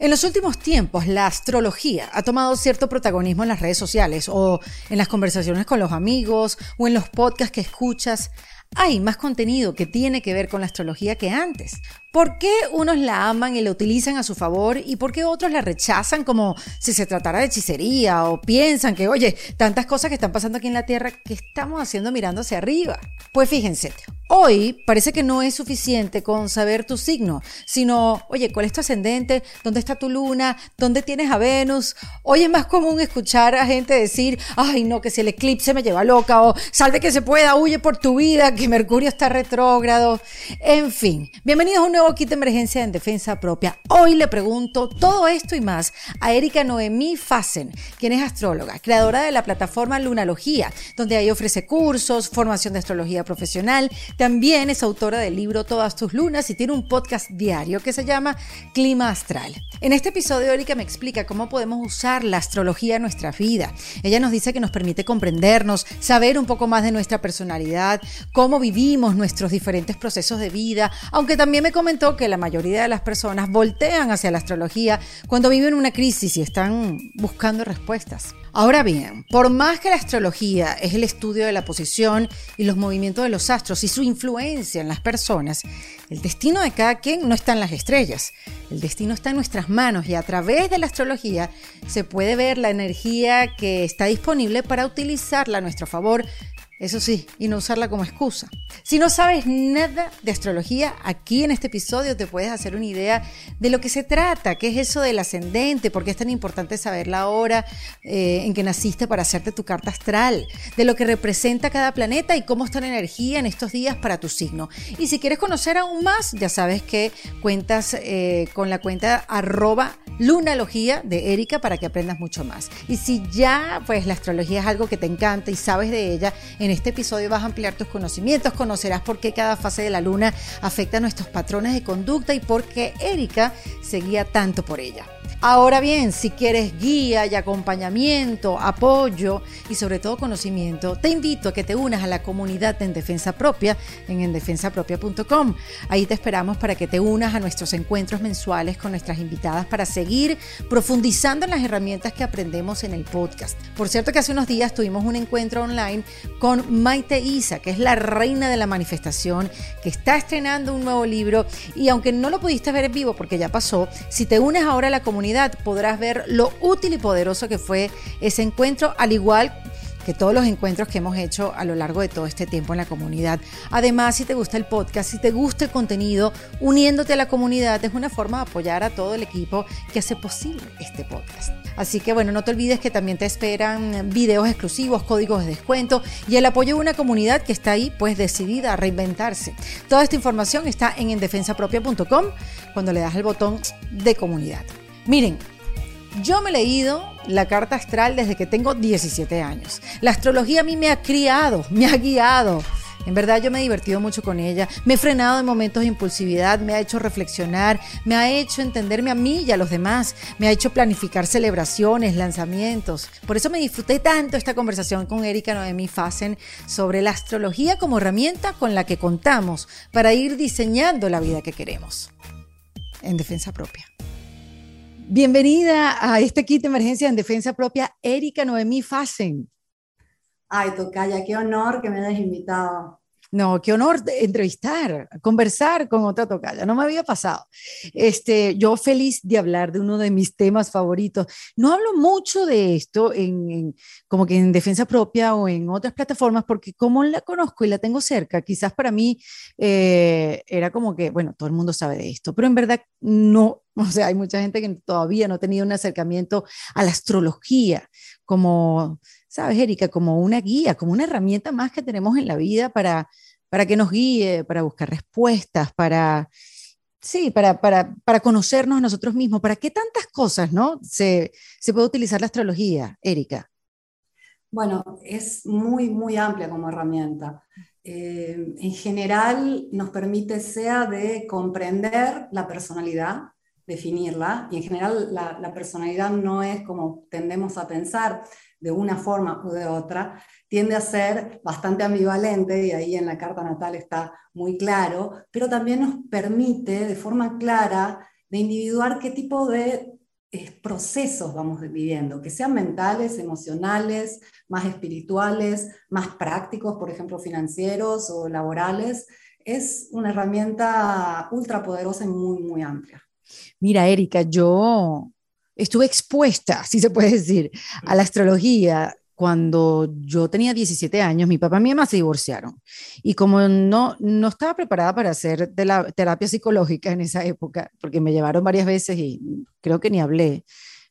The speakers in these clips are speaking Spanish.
En los últimos tiempos, la astrología ha tomado cierto protagonismo en las redes sociales o en las conversaciones con los amigos o en los podcasts que escuchas. Hay más contenido que tiene que ver con la astrología que antes. ¿Por qué unos la aman y la utilizan a su favor y por qué otros la rechazan como si se tratara de hechicería o piensan que, oye, tantas cosas que están pasando aquí en la Tierra, ¿qué estamos haciendo mirando hacia arriba? Pues fíjense, hoy parece que no es suficiente con saber tu signo, sino, oye, ¿cuál es tu ascendente? ¿Dónde está tu luna? ¿Dónde tienes a Venus? Hoy es más común escuchar a gente decir, ay, no, que si el eclipse me lleva loca o salve que se pueda, huye por tu vida, que Mercurio está retrógrado. En fin, bienvenidos a un nuevo kit de emergencia en defensa propia. Hoy le pregunto todo esto y más a Erika Noemí Fassen, quien es astróloga, creadora de la plataforma Lunalogía, donde ahí ofrece cursos, formación de astrología profesional. También es autora del libro Todas tus lunas y tiene un podcast diario que se llama Clima Astral. En este episodio, Erika me explica cómo podemos usar la astrología en nuestra vida. Ella nos dice que nos permite comprendernos, saber un poco más de nuestra personalidad, cómo vivimos nuestros diferentes procesos de vida, aunque también me comentó que la mayoría de las personas voltean hacia la astrología cuando viven una crisis y están buscando respuestas. Ahora bien, por más que la astrología es el estudio de la posición y los movimientos de los astros y su influencia en las personas, el destino de cada quien no está en las estrellas. El destino está en nuestras manos y a través de la astrología se puede ver la energía que está disponible para utilizarla a nuestro favor eso sí, y no usarla como excusa. Si no sabes nada de astrología, aquí en este episodio te puedes hacer una idea de lo que se trata, qué es eso del ascendente, por qué es tan importante saber la hora eh, en que naciste para hacerte tu carta astral, de lo que representa cada planeta y cómo está la energía en estos días para tu signo. Y si quieres conocer aún más, ya sabes que cuentas eh, con la cuenta arroba lunalogía de Erika para que aprendas mucho más. Y si ya pues la astrología es algo que te encanta y sabes de ella, este episodio vas a ampliar tus conocimientos, conocerás por qué cada fase de la luna afecta a nuestros patrones de conducta y por qué Erika se guía tanto por ella. Ahora bien, si quieres guía y acompañamiento, apoyo y sobre todo conocimiento, te invito a que te unas a la comunidad En Defensa Propia en endefensapropia.com. Ahí te esperamos para que te unas a nuestros encuentros mensuales con nuestras invitadas para seguir profundizando en las herramientas que aprendemos en el podcast. Por cierto que hace unos días tuvimos un encuentro online con Maite Isa, que es la reina de la manifestación, que está estrenando un nuevo libro y aunque no lo pudiste ver en vivo porque ya pasó, si te unes ahora a la comunidad podrás ver lo útil y poderoso que fue ese encuentro, al igual que todos los encuentros que hemos hecho a lo largo de todo este tiempo en la comunidad. Además, si te gusta el podcast, si te gusta el contenido, uniéndote a la comunidad es una forma de apoyar a todo el equipo que hace posible este podcast. Así que bueno, no te olvides que también te esperan videos exclusivos, códigos de descuento y el apoyo de una comunidad que está ahí pues decidida a reinventarse. Toda esta información está en endefensapropia.com cuando le das el botón de comunidad. Miren, yo me he leído la carta astral desde que tengo 17 años. La astrología a mí me ha criado, me ha guiado. En verdad yo me he divertido mucho con ella, me he frenado en momentos de impulsividad, me ha hecho reflexionar, me ha hecho entenderme a mí y a los demás, me ha hecho planificar celebraciones, lanzamientos. Por eso me disfruté tanto esta conversación con Erika Noemi Fassen sobre la astrología como herramienta con la que contamos para ir diseñando la vida que queremos. En defensa propia. Bienvenida a este kit de emergencia en defensa propia, Erika Noemí Fassen. Ay, Tocaya, qué honor que me hayas invitado. No, qué honor entrevistar, conversar con otra tocaya. No me había pasado. Este, yo feliz de hablar de uno de mis temas favoritos. No hablo mucho de esto en, como que en defensa propia o en otras plataformas porque como la conozco y la tengo cerca, quizás para mí eh, era como que, bueno, todo el mundo sabe de esto, pero en verdad no. O sea, hay mucha gente que todavía no ha tenido un acercamiento a la astrología como ¿sabes, Erika? Como una guía, como una herramienta más que tenemos en la vida para, para que nos guíe, para buscar respuestas, para, sí, para, para, para conocernos nosotros mismos. ¿Para qué tantas cosas, no? Se, se puede utilizar la astrología, Erika. Bueno, es muy, muy amplia como herramienta. Eh, en general nos permite sea de comprender la personalidad, definirla, y en general la personalidad no es como tendemos a pensar, de una forma u de otra, tiende a ser bastante ambivalente, y ahí en la carta natal está muy claro, pero también nos permite de forma clara de individuar qué tipo de procesos vamos viviendo, que sean mentales, emocionales, más espirituales, más prácticos, por ejemplo, financieros o laborales. Es una herramienta ultra poderosa y muy, muy amplia. Mira, Erika, yo estuve expuesta, si se puede decir, a la astrología cuando yo tenía 17 años, mi papá y mi mamá se divorciaron. Y como no, no estaba preparada para hacer de la terapia psicológica en esa época, porque me llevaron varias veces y creo que ni hablé,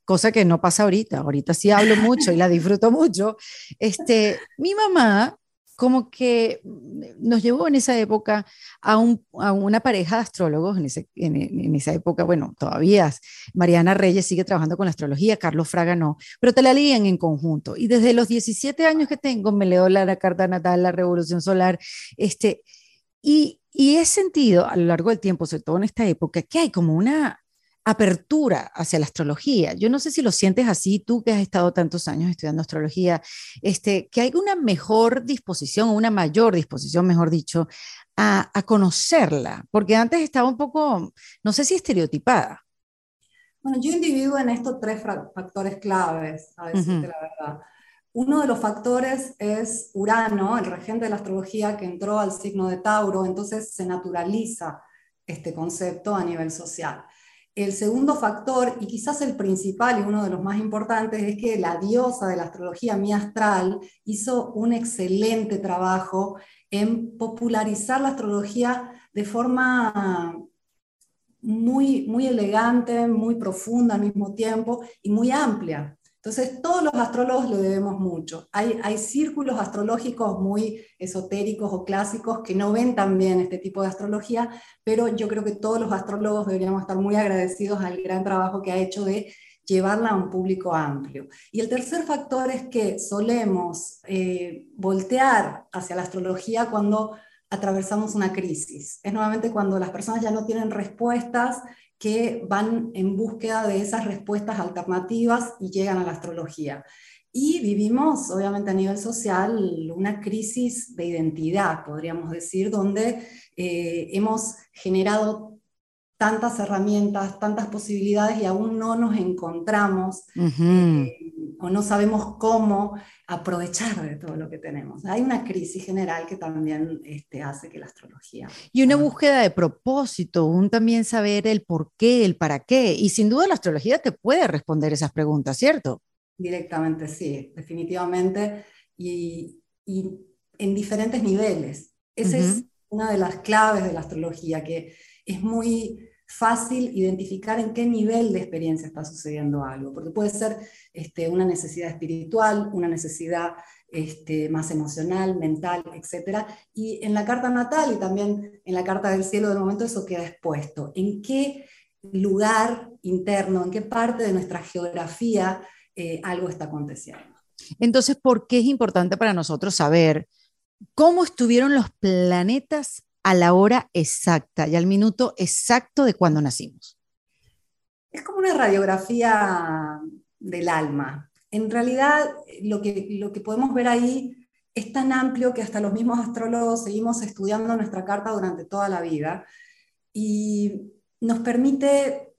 cosa que no pasa ahorita. Ahorita sí hablo mucho y la disfruto mucho. Este, mi mamá como que nos llevó en esa época a, una pareja de astrólogos, en, esa época, bueno, todavía Mariana Reyes sigue trabajando con la astrología, Carlos Fraga no, pero te la leían en conjunto. Y desde los 17 años que tengo, me leo la, carta natal, la revolución solar, este, y, y he sentido a lo largo del tiempo, sobre todo en esta época, que hay como una apertura hacia la astrología. Yo no sé si lo sientes así, tú que has estado tantos años estudiando astrología, este, que hay una mejor disposición, una mayor disposición, mejor dicho, a, conocerla, porque antes estaba un poco, no sé si estereotipada. Bueno, yo individuo en estos tres factores claves, a decirte la verdad. Uno de los factores es Urano, el regente de la astrología que entró al signo de Tauro, entonces se naturaliza este concepto a nivel social. El segundo factor, y quizás el principal y uno de los más importantes, es que la diosa de la astrología, mi astral, hizo un excelente trabajo en popularizar la astrología de forma muy, muy elegante, muy profunda al mismo tiempo y muy amplia. Entonces, todos los astrólogos le debemos mucho. Hay, hay círculos astrológicos muy esotéricos o clásicos que no ven tan bien este tipo de astrología, pero yo creo que todos los astrólogos deberíamos estar muy agradecidos al gran trabajo que ha hecho de llevarla a un público amplio. Y el tercer factor es que solemos eh, voltear hacia la astrología cuando atravesamos una crisis. Es nuevamente cuando las personas ya no tienen respuestas que van en búsqueda de esas respuestas alternativas y llegan a la astrología. Y vivimos, obviamente a nivel social, una crisis de identidad, podríamos decir, donde eh, hemos generado tantas herramientas, tantas posibilidades y aún no nos encontramos eh, o no sabemos cómo aprovechar de todo lo que tenemos. Hay una crisis general que también este, hace que la astrología... Y una búsqueda de propósito, un también saber el por qué, el para qué. Y sin duda la astrología te puede responder esas preguntas, ¿cierto? Directamente, sí, definitivamente. Y, en diferentes niveles. Esa es una de las claves de la astrología, que es muy fácil identificar en qué nivel de experiencia está sucediendo algo, porque puede ser este, una necesidad espiritual, una necesidad este, más emocional, mental, etc. Y en la carta natal y también en la carta del cielo del momento eso queda expuesto. ¿En qué lugar interno, en qué parte de nuestra geografía eh, algo está aconteciendo? Entonces, ¿por qué es importante para nosotros saber cómo estuvieron los planetas a la hora exacta y al minuto exacto de cuando nacimos. Es como una radiografía del alma. En realidad, lo que, lo que podemos ver ahí es tan amplio que hasta los mismos astrólogos seguimos estudiando nuestra carta durante toda la vida y nos permite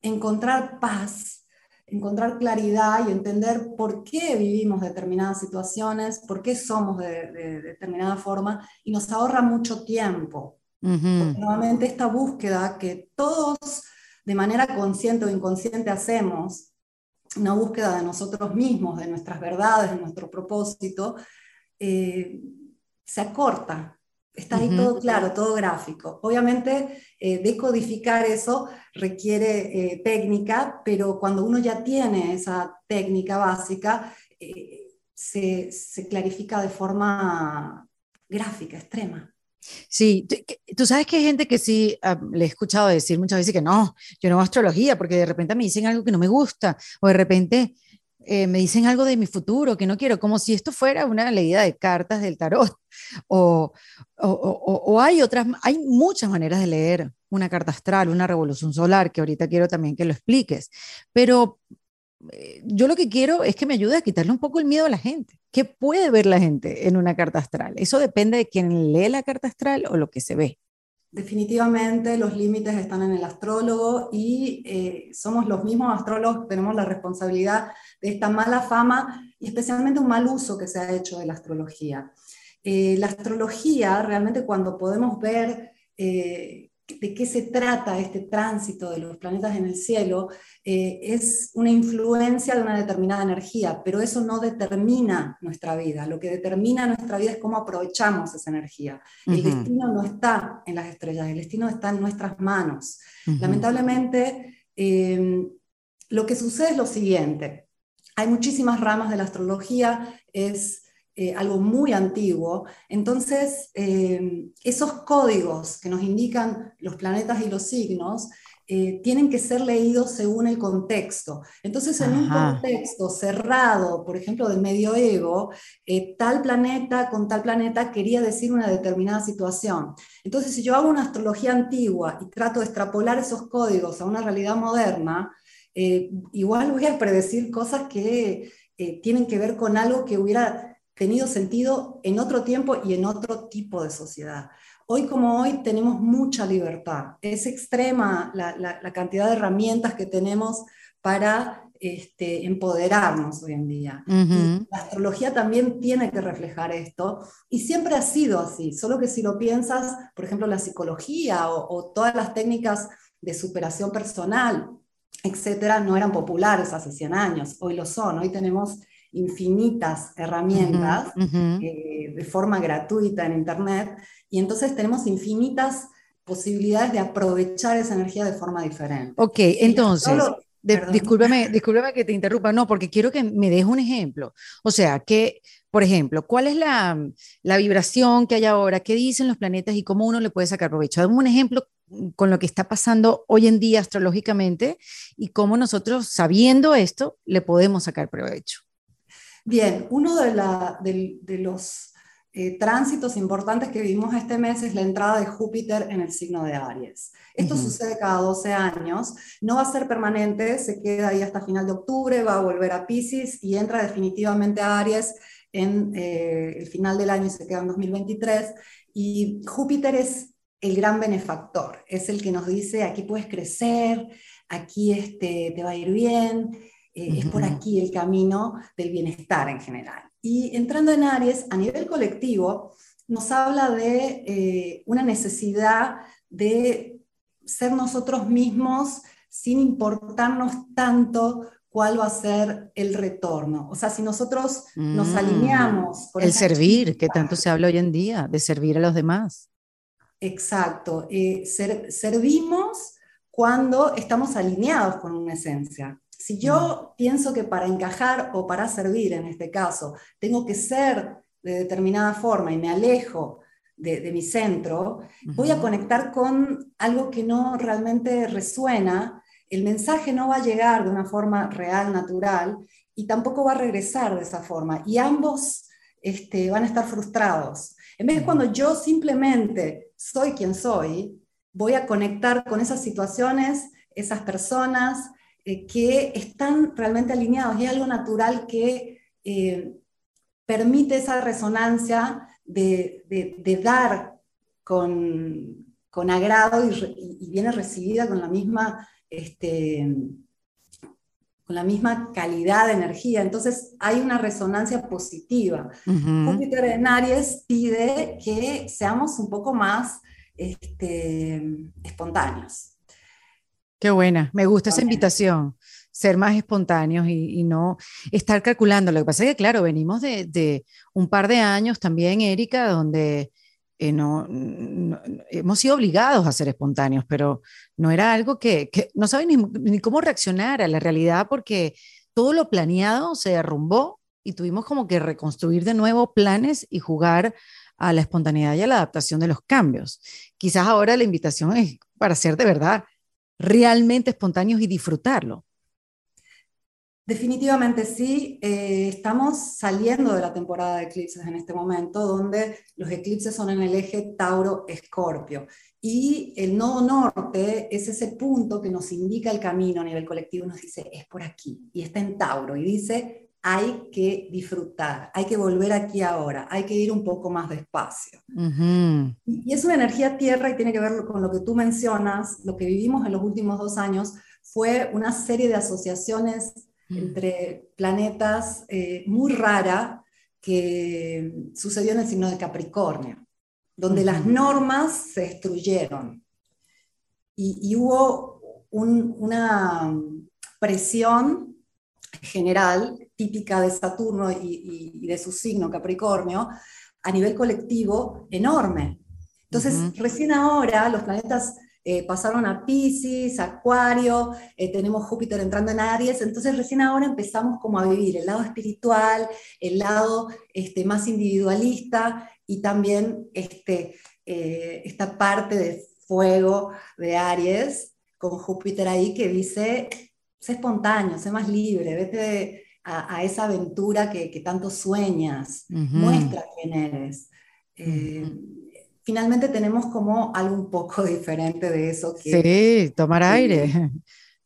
encontrar paz encontrar claridad y entender por qué vivimos determinadas situaciones, por qué somos de, determinada forma, y nos ahorra mucho tiempo. nuevamente esta búsqueda que todos de manera consciente o inconsciente hacemos, una búsqueda de nosotros mismos, de nuestras verdades, de nuestro propósito, eh, se acorta, Está ahí todo claro, todo gráfico. Obviamente, eh, decodificar eso requiere eh, técnica, pero cuando uno ya tiene esa técnica básica, eh, se, clarifica de forma gráfica, extrema. Sí, tú sabes que hay gente que sí, ah, le he escuchado decir muchas veces que no, yo no hago astrología porque de repente me dicen algo que no me gusta o de repente eh, me dicen algo de mi futuro que no quiero, como si esto fuera una leída de cartas del tarot. O, hay otras, hay muchas maneras de leer una carta astral, una revolución solar, que ahorita quiero también que lo expliques. Pero eh, yo lo que quiero es que me ayude a quitarle un poco el miedo a la gente. ¿Qué puede ver la gente en una carta astral? Eso depende de quién lee la carta astral o lo que se ve. Definitivamente los límites están en el astrólogo y eh, somos los mismos astrólogos que tenemos la responsabilidad de esta mala fama y especialmente un mal uso que se ha hecho de la astrología. Eh, la astrología, realmente cuando podemos ver eh, de qué se trata este tránsito de los planetas en el cielo, eh, es una influencia de una determinada energía, pero eso no determina nuestra vida. Lo que determina nuestra vida es cómo aprovechamos esa energía. El destino no está en las estrellas, el destino está en nuestras manos. Lamentablemente, lo que sucede es lo siguiente. Hay muchísimas ramas de la astrología, es eh, algo muy antiguo. Entonces, eh, esos códigos que nos indican los planetas y los signos eh, tienen que ser leídos según el contexto. Entonces, en un contexto cerrado, por ejemplo, del medioevo, tal planeta con tal planeta quería decir una determinada situación. Entonces, si yo hago una astrología antigua y trato de extrapolar esos códigos a una realidad moderna, igual voy a predecir cosas que tienen que ver con algo que hubiera tenido sentido en otro tiempo y en otro tipo de sociedad. Hoy como hoy tenemos mucha libertad. Es extrema la, cantidad de herramientas que tenemos para este, empoderarnos hoy en día. La astrología también tiene que reflejar esto y siempre ha sido así, solo que si lo piensas, por ejemplo, la psicología o, o todas las técnicas de superación personal, etcétera, no eran populares hace 100 años, hoy lo son, hoy tenemos infinitas herramientas eh, de forma gratuita en Internet y entonces tenemos infinitas posibilidades de aprovechar esa energía de forma diferente. Ok, entonces, discúlpeme, que te interrumpa, no, porque quiero que me des un ejemplo. O sea, que, por ejemplo, ¿cuál es la, la vibración que hay ahora? ¿Qué dicen los planetas y cómo uno le puede sacar provecho? Dame un ejemplo con lo que está pasando hoy en día astrológicamente y cómo nosotros, sabiendo esto, le podemos sacar provecho. Bien, uno de, los eh, tránsitos importantes que vivimos este mes es la entrada de Júpiter en el signo de Aries. Esto sucede cada 12 años, no va a ser permanente, se queda ahí hasta final de octubre, va a volver a Pisces y entra definitivamente a Aries en eh, el final del año y se queda en 2023. Y Júpiter es el gran benefactor, es el que nos dice, aquí puedes crecer, aquí este, te va a ir bien, eh, es por aquí el camino del bienestar en general. Y entrando en Aries, a nivel colectivo, nos habla de eh, una necesidad de ser nosotros mismos sin importarnos tanto cuál va a ser el retorno. O sea, si nosotros nos mm. alineamos... el servir, que tanto se habla hoy en día, de servir a los demás. Exacto. Eh, servimos cuando estamos alineados con una esencia. Si yo mm. pienso que para encajar o para servir, en este caso, tengo que ser de determinada forma y me alejo de, mi centro, voy a conectar con algo que no realmente resuena, el mensaje no va a llegar de una forma real, natural, y tampoco va a regresar de esa forma. Y ambos este, van a estar frustrados. En vez de cuando yo simplemente soy quien soy, voy a conectar con esas situaciones, esas personas, eh, que están realmente alineados y algo natural que eh, permite esa resonancia de, dar con, agrado y, viene recibida con la misma... Este, con la misma calidad de energía. Entonces hay una resonancia positiva. Júpiter en Aries pide que seamos un poco más este, espontáneos. Qué buena, me gusta esa invitación, ser más espontáneos y, no estar calculando. Lo que pasa es que, claro, venimos de, un par de años también, Erika, donde eh, no, hemos sido obligados a ser espontáneos, pero no era algo que, no saben ni, cómo reaccionar a la realidad porque todo lo planeado se derrumbó y tuvimos como que reconstruir de nuevo planes y jugar a la espontaneidad y a la adaptación de los cambios. Quizás ahora la invitación es para ser de verdad realmente espontáneos y disfrutarlo. Definitivamente sí, eh, estamos saliendo de la temporada de eclipses en este momento, donde los eclipses son en el eje Tauro-Escorpio. Y el nodo norte es ese punto que nos indica el camino a nivel colectivo, nos dice, es por aquí, y está en Tauro, y dice, hay que disfrutar, hay que volver aquí ahora, hay que ir un poco más despacio. y, es una energía tierra y tiene que ver con lo que tú mencionas, lo que vivimos en los últimos dos años fue una serie de asociaciones mm. entre planetas eh, muy rara que sucedió en el signo de Capricornio, donde las normas se destruyeron y, hubo una presión general, típica de Saturno y, de su signo Capricornio, a nivel colectivo enorme. Entonces, recién ahora los planetas eh, pasaron a Pisces, Acuario, eh, tenemos Júpiter entrando en Aries, entonces recién ahora empezamos como a vivir el lado espiritual, el lado este, más individualista y también este, eh, esta parte de fuego de Aries con Júpiter ahí que dice sé espontáneo, sé más libre, vete a, esa aventura que, tanto sueñas, muestra quién eres. Eh, finalmente tenemos como algo un poco diferente de eso. Que, sí, tomar aire.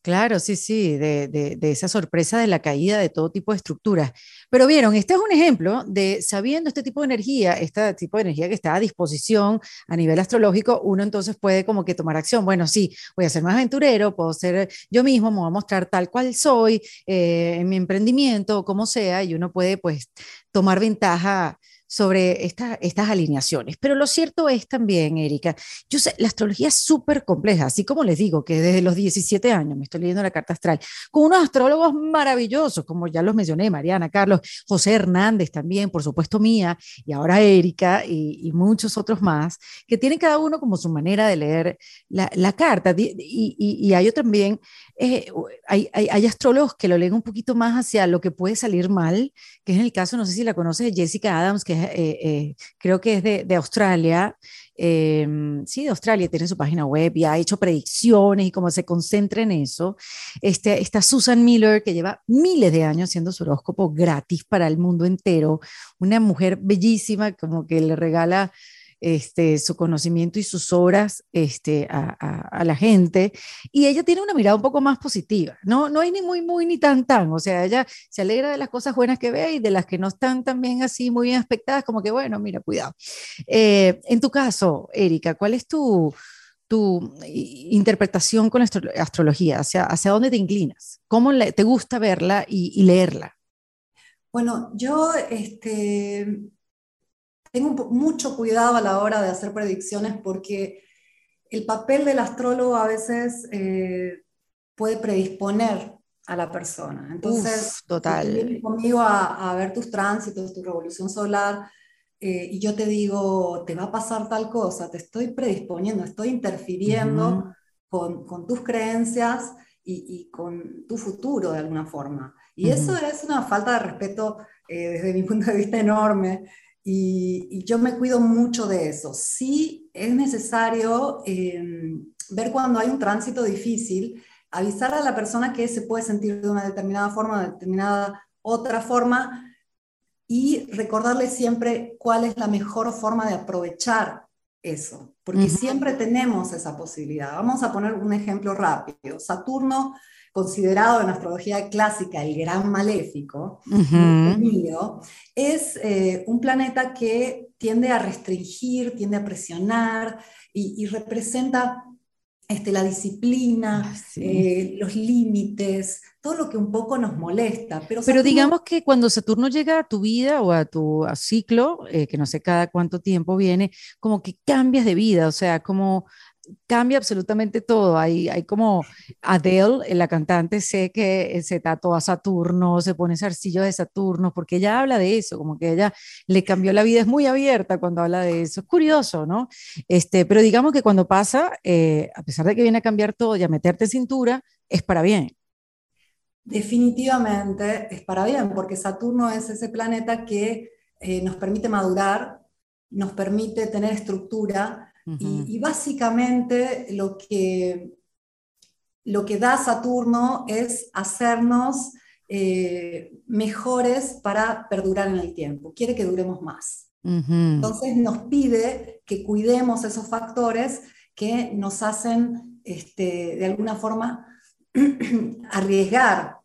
Claro, sí, sí, de, esa sorpresa de la caída de todo tipo de estructuras. Pero vieron, este es un ejemplo de sabiendo este tipo de energía, este tipo de energía que está a disposición a nivel astrológico, uno entonces puede como que tomar acción. Bueno, sí, voy a ser más aventurero, puedo ser yo mismo, me voy a mostrar tal cual soy eh, en mi emprendimiento, como sea, y uno puede pues tomar ventaja sobre estas alineaciones. Pero lo cierto es también, Erika, yo sé, la astrología es súper compleja, así como les digo que desde los 17 años me estoy leyendo la carta astral, con unos astrólogos maravillosos, como ya los mencioné, Mariana, Carlos, José Hernández también, por supuesto mía, y ahora Erika y, muchos otros más, que tienen cada uno como su manera de leer la, carta. Y, y, hay también, eh, hay, hay, astrólogos que lo leen un poquito más hacia lo que puede salir mal, que es el caso, no sé si la conoces, Jessica Adams, que eh, eh, creo que es de, Australia, em, sí, de Australia, tiene su página web y ha hecho predicciones y como se concentra en eso. Este, está Susan Miller, que lleva miles de años haciendo su horóscopo gratis para el mundo entero, una mujer bellísima, como que le regala este, su conocimiento y sus obras este, a, la gente. Y ella tiene una mirada un poco más positiva, ¿no? No hay ni muy, muy, ni tan, tan. O sea, ella se alegra de las cosas buenas que ve y de las que no están también así muy bien aspectadas, como que, bueno, mira, cuidado. Eh, en tu caso, Erika, ¿cuál es tu, interpretación con la astrología? ¿Hacia, ¿Hacia dónde te inclinas? ¿Cómo te gusta verla y, y leerla? Bueno, yo este, tengo mucho cuidado a la hora de hacer predicciones porque el papel del astrólogo a veces eh, puede predisponer a la persona. Entonces, total. conmigo a, ver tus tránsitos, tu revolución solar, eh, y yo te digo, te va a pasar tal cosa, te estoy predisponiendo, estoy interfiriendo con, con, tus creencias y, y, con tu futuro de alguna forma. Y eso es una falta de respeto eh, desde mi punto de vista enorme. Y, yo me cuido mucho de eso. Sí es necesario em, ver cuando hay un tránsito difícil, avisar a la persona que se puede sentir de una determinada forma, de determinada otra forma, y recordarle siempre cuál es la mejor forma de aprovechar eso, porque siempre tenemos esa posibilidad. Vamos a poner un ejemplo rápido. Saturno considerado en astrología clásica el gran maléfico, es eh, un planeta que tiende a restringir, tiende a presionar y, representa este, la disciplina, ah, eh, los límites, todo lo que un poco nos molesta. Pero, pero digamos que cuando Saturno llega a tu vida o a tu ciclo, eh, que no sé cada cuánto tiempo viene, como que cambias de vida, o sea, como cambia absolutamente todo. Hay, hay como Adele, la cantante, sé que se tatuó a Saturno, se pone zarcillo de Saturno, porque ella habla de eso, como que ella le cambió la vida, es muy abierta cuando habla de eso. Es curioso, ¿no? Este, pero digamos que cuando pasa, eh, a pesar de que viene a cambiar todo y a meterte cintura, es para bien. Definitivamente es para bien, porque Saturno es ese planeta que eh, nos permite madurar, nos permite tener estructura, y, básicamente lo que, lo que da Saturno es hacernos eh, mejores para perdurar en el tiempo. Quiere que duremos más. Entonces nos pide que cuidemos esos factores que nos hacen este, de alguna forma arriesgar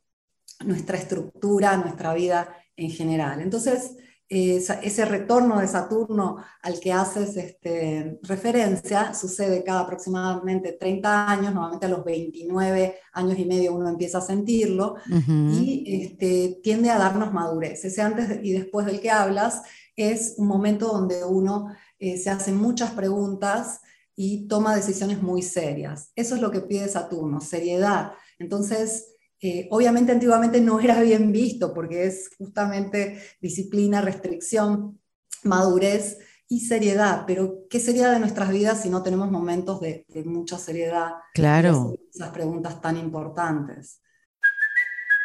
nuestra estructura, nuestra vida en general. Entonces, ese retorno de Saturno al que haces este, referencia sucede cada aproximadamente 30 años, normalmente a los 29 años y medio uno empieza a sentirlo y este, tiende a darnos madurez. Ese antes y después del que hablas es un momento donde uno eh, se hace muchas preguntas y toma decisiones muy serias. Eso es lo que pide Saturno, seriedad. Entonces, eh, obviamente antiguamente no era bien visto porque es justamente disciplina, restricción, madurez y seriedad, pero ¿qué sería de nuestras vidas si no tenemos momentos de, de mucha seriedad? Claro. Esas preguntas tan importantes.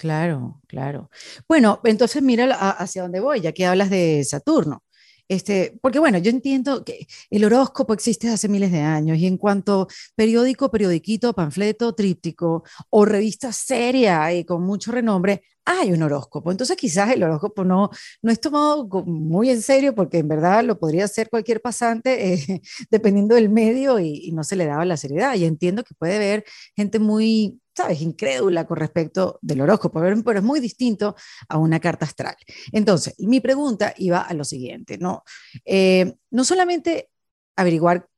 Claro, claro. Bueno, entonces mira hacia dónde voy, ya que hablas de Saturno. Este, porque bueno, yo entiendo que el horóscopo existe hace miles de años y en cuanto periódico, periodiquito, panfleto, tríptico o revista seria y con mucho renombre, hay un horóscopo. Entonces quizás el horóscopo no, no es tomado muy en serio porque en verdad lo podría hacer cualquier pasante eh, dependiendo del medio y, y, no se le daba la seriedad. Y entiendo que puede haber gente muy ¿sabes?, incrédula con respecto del horóscopo, pero es muy distinto a una carta astral. Entonces, mi pregunta iba a lo siguiente, ¿no? Eh, no solamente averiguar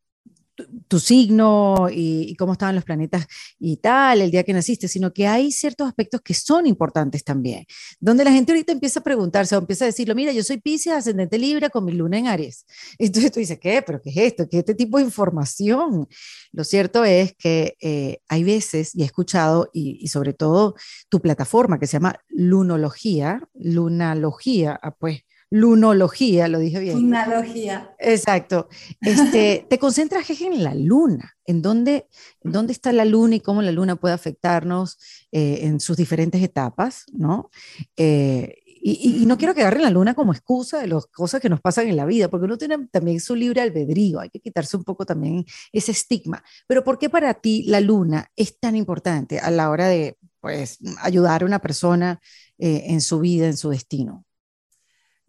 tu, signo y, cómo estaban los planetas y tal, el día que naciste, sino que hay ciertos aspectos que son importantes también, donde la gente ahorita empieza a preguntarse o empieza a decirlo, mira, yo soy Pisces, ascendente Libra con mi luna en Aries. Entonces tú dices, ¿qué? ¿Pero qué es esto? ¿Qué es este tipo de información? Lo cierto es que eh, hay veces, y he escuchado, y, y, sobre todo tu plataforma que se llama Lunología, Lunalogía, ah, pues lunología, lo dije bien. Lunalogía. Exacto. Este, te concentras en la luna, en dónde, dónde está la luna y cómo la luna puede afectarnos eh, en sus diferentes etapas, ¿no? Eh, y, no quiero que agarren la luna como excusa de las cosas que nos pasan en la vida, porque uno tiene también su libre albedrío, hay que quitarse un poco también ese estigma. Pero ¿por qué para ti la luna es tan importante a la hora de pues, ayudar a una persona eh, en su vida, en su destino?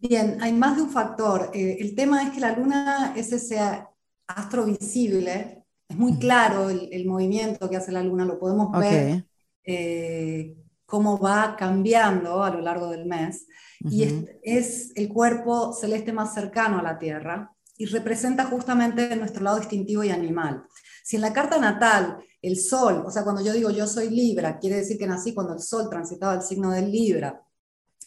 Bien, hay más de un factor. Eh, el tema es que la luna es ese astro visible, es muy claro el, movimiento que hace la luna, lo podemos ver eh, cómo va cambiando a lo largo del mes. Y es, es, el cuerpo celeste más cercano a la Tierra y representa justamente nuestro lado instintivo y animal. Si en la carta natal el Sol, o sea, cuando yo digo yo soy Libra, quiere decir que nací cuando el Sol transitaba el signo del Libra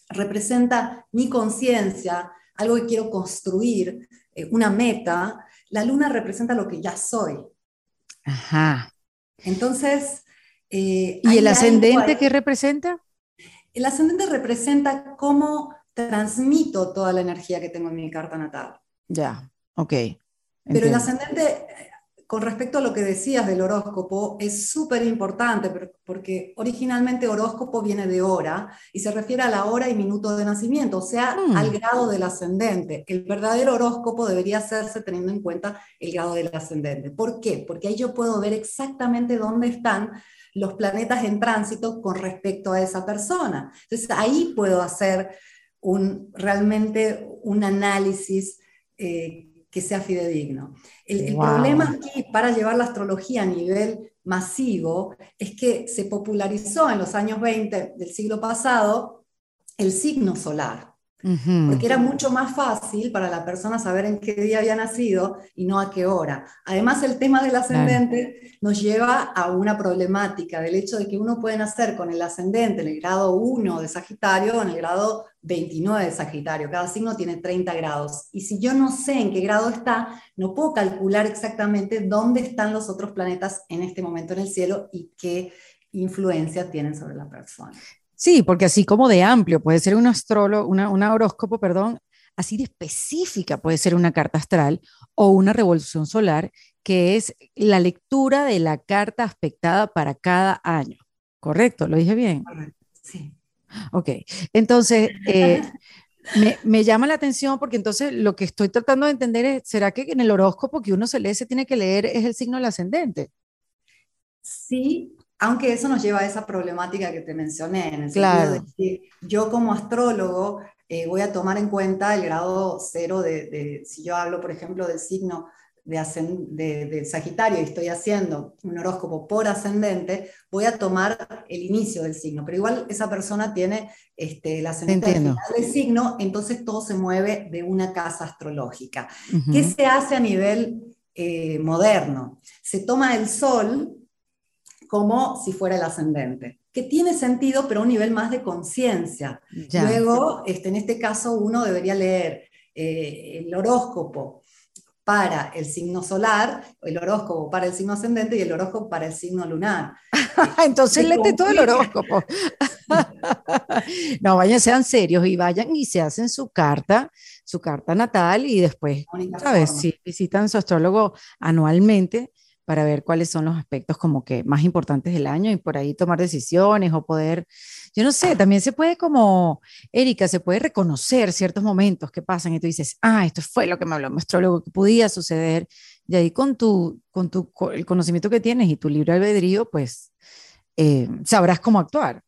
representa mi conciencia, algo que quiero construir, eh, una meta, la luna representa lo que ya soy. Ajá. Entonces... Eh, ¿Y el ascendente qué representa? El ascendente representa cómo transmito toda la energía que tengo en mi carta natal. Ya, ok. Pero el ascendente con respecto a lo que decías del horóscopo, es súper importante porque originalmente horóscopo viene de hora y se refiere a la hora y minuto de nacimiento, o sea, mm. al grado del ascendente. El verdadero horóscopo debería hacerse teniendo en cuenta el grado del ascendente. ¿Por qué? Porque ahí yo puedo ver exactamente dónde están los planetas en tránsito con respecto a esa persona. Entonces ahí puedo hacer un, realmente un análisis. Eh, que sea fidedigno. El, problema aquí para llevar la astrología a nivel masivo es que se popularizó en los años 20 del siglo pasado el signo solar porque era mucho más fácil para la persona saber en qué día había nacido y no a qué hora. Además, el tema del ascendente nos lleva a una problemática del hecho de que uno puede nacer con el ascendente en el grado 1 de Sagitario o en el grado 29 de Sagitario. Cada signo tiene 30 grados. Y si yo no sé en qué grado está, no puedo calcular exactamente dónde están los otros planetas en este momento en el cielo y qué influencia tienen sobre la persona. Sí, porque así como de amplio puede ser un astrólogo, una, horóscopo, perdón, así de específica puede ser una carta astral o una revolución solar, que es la lectura de la carta aspectada para cada año. ¿Correcto? ¿Lo dije bien? Sí. Ok, entonces eh, me, me, llama la atención porque entonces lo que estoy tratando de entender es, ¿será que en el horóscopo que uno se lee, se tiene que leer es el signo del ascendente? Sí, aunque eso nos lleva a esa problemática que te mencioné, en el claro. sentido de que yo como astrólogo eh, voy a tomar en cuenta el grado cero de, de, si yo hablo, por ejemplo, del signo de, de, Sagitario y estoy haciendo un horóscopo por ascendente, voy a tomar el inicio del signo, pero igual esa persona tiene este, el ascendente final del signo, entonces todo se mueve de una casa astrológica. Uh -huh. ¿Qué se hace a nivel eh, moderno? Se toma el sol como si fuera el ascendente que tiene sentido, pero a un nivel más de conciencia. Luego, este, en este caso, uno debería leer eh, el horóscopo para el signo solar, el horóscopo para el signo ascendente y el horóscopo para el signo lunar. Entonces léete todo el horóscopo. no, vayan, sean serios y vayan y se hacen su carta, su carta natal y después, ¿sabes? Si visitan su astrólogo anualmente para ver cuáles son los aspectos como que más importantes del año y por ahí tomar decisiones o poder, yo no sé, también se puede como, Erika, se puede reconocer ciertos momentos que pasan y tú dices, ah, esto fue lo que me habló mi astrólogo, que podía suceder, y ahí con tu, con tu, con el conocimiento que tienes y tu libre albedrío, pues eh, sabrás cómo actuar.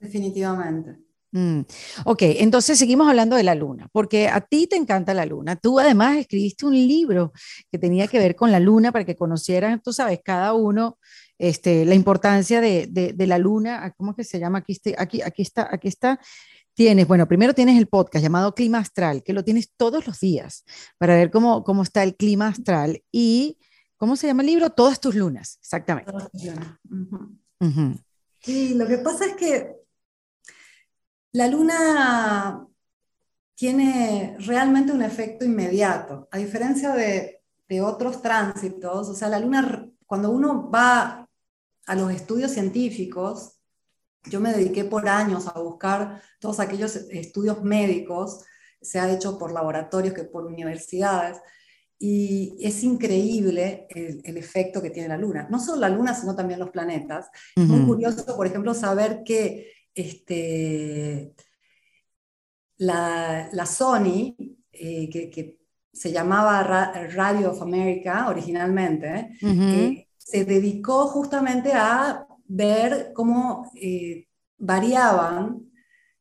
Definitivamente. Mm. Ok, entonces seguimos hablando de la luna, porque a ti te encanta la luna. Tú además escribiste un libro que tenía que ver con la luna para que conocieran, tú sabes, cada uno este, la importancia de, de, de la luna. Ah, ¿Cómo es que se llama? Aquí, aquí, aquí está, aquí está. Tienes, bueno, primero tienes el podcast llamado Clima Astral, que lo tienes todos los días para ver cómo, cómo está el clima astral. Y, ¿cómo se llama el libro? Todas tus lunas, exactamente. Todas tus lunas. Uh -huh. Uh -huh. Sí, lo que pasa es que la luna tiene realmente un efecto inmediato, a diferencia de, de, otros tránsitos, o sea, la luna, cuando uno va a los estudios científicos, yo me dediqué por años a buscar todos aquellos estudios médicos, se ha hecho por laboratorios que por universidades, y es increíble el, el, efecto que tiene la luna. No solo la luna, sino también los planetas. Uh -huh. Es muy curioso, por ejemplo, saber que este, la, la Sony, eh, que, que, se llamaba Ra Radio of America originalmente, uh -huh. eh, se dedicó justamente a ver cómo eh, variaban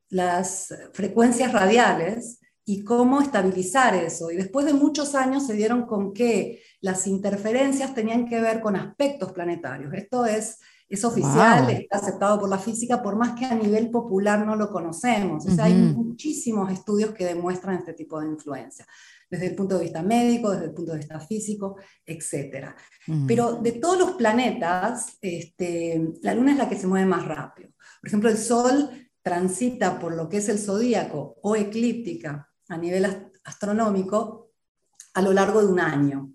las frecuencias radiales y cómo estabilizar eso. Y después de muchos años se dieron con que las interferencias tenían que ver con aspectos planetarios. Esto es es oficial, wow. está aceptado por la física, por más que a nivel popular no lo conocemos. O sea, uh -huh. hay muchísimos estudios que demuestran este tipo de influencia, desde el punto de vista médico, desde el punto de vista físico, etc. Uh -huh. Pero de todos los planetas, este, la Luna es la que se mueve más rápido. Por ejemplo, el Sol transita por lo que es el zodíaco o eclíptica a nivel astronómico a lo largo de un año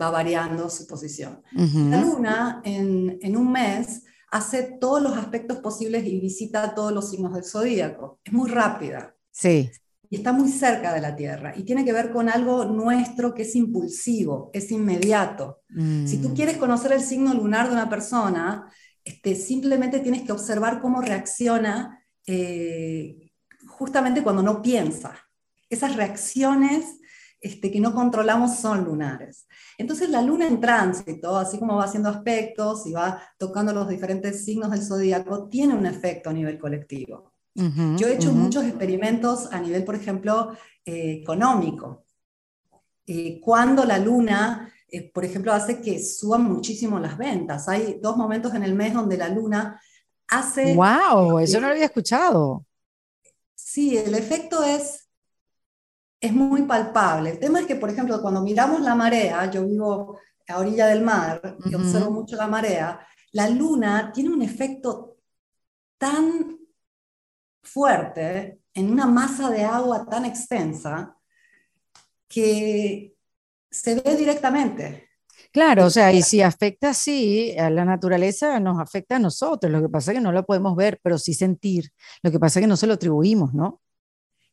va variando su posición. Uh -huh. La luna en, en, un mes hace todos los aspectos posibles y visita todos los signos del zodíaco. Es muy rápida. Sí. Y está muy cerca de la Tierra. Y tiene que ver con algo nuestro que es impulsivo, es inmediato. Mm. Si tú quieres conocer el signo lunar de una persona, este, simplemente tienes que observar cómo reacciona eh, justamente cuando no piensa. Esas reacciones este, que no controlamos son lunares. Entonces la luna en tránsito, así como va haciendo aspectos y va tocando los diferentes signos del zodíaco, tiene un efecto a nivel colectivo. Uh -huh, Yo he hecho uh -huh. muchos experimentos a nivel, por ejemplo, eh, económico. Eh, cuando la luna, eh, por ejemplo, hace que suban muchísimo las ventas. Hay dos momentos en el mes donde la luna hace... ¡Wow! Eso no lo había escuchado. Sí, el efecto es es muy palpable. El tema es que, por ejemplo, cuando miramos la marea, yo vivo a orilla del mar y uh -huh. observo mucho la marea, la luna tiene un efecto tan fuerte en una masa de agua tan extensa que se ve directamente. Claro, o sea, y si afecta así a la naturaleza, nos afecta a nosotros. Lo que pasa es que no lo podemos ver, pero sí sentir. Lo que pasa es que no se lo atribuimos, ¿no?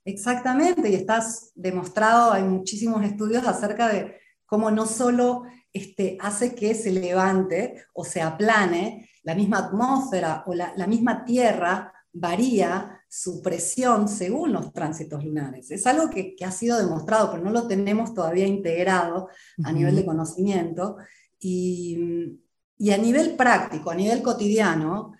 Exactamente, y está demostrado, hay muchísimos estudios acerca de cómo no solo este, hace que se levante o se aplane la misma atmósfera o la, la misma tierra varía su presión según los tránsitos lunares. Es algo que, ha sido demostrado, pero no lo tenemos todavía integrado a nivel de conocimiento. Y, y a nivel práctico, a nivel cotidiano,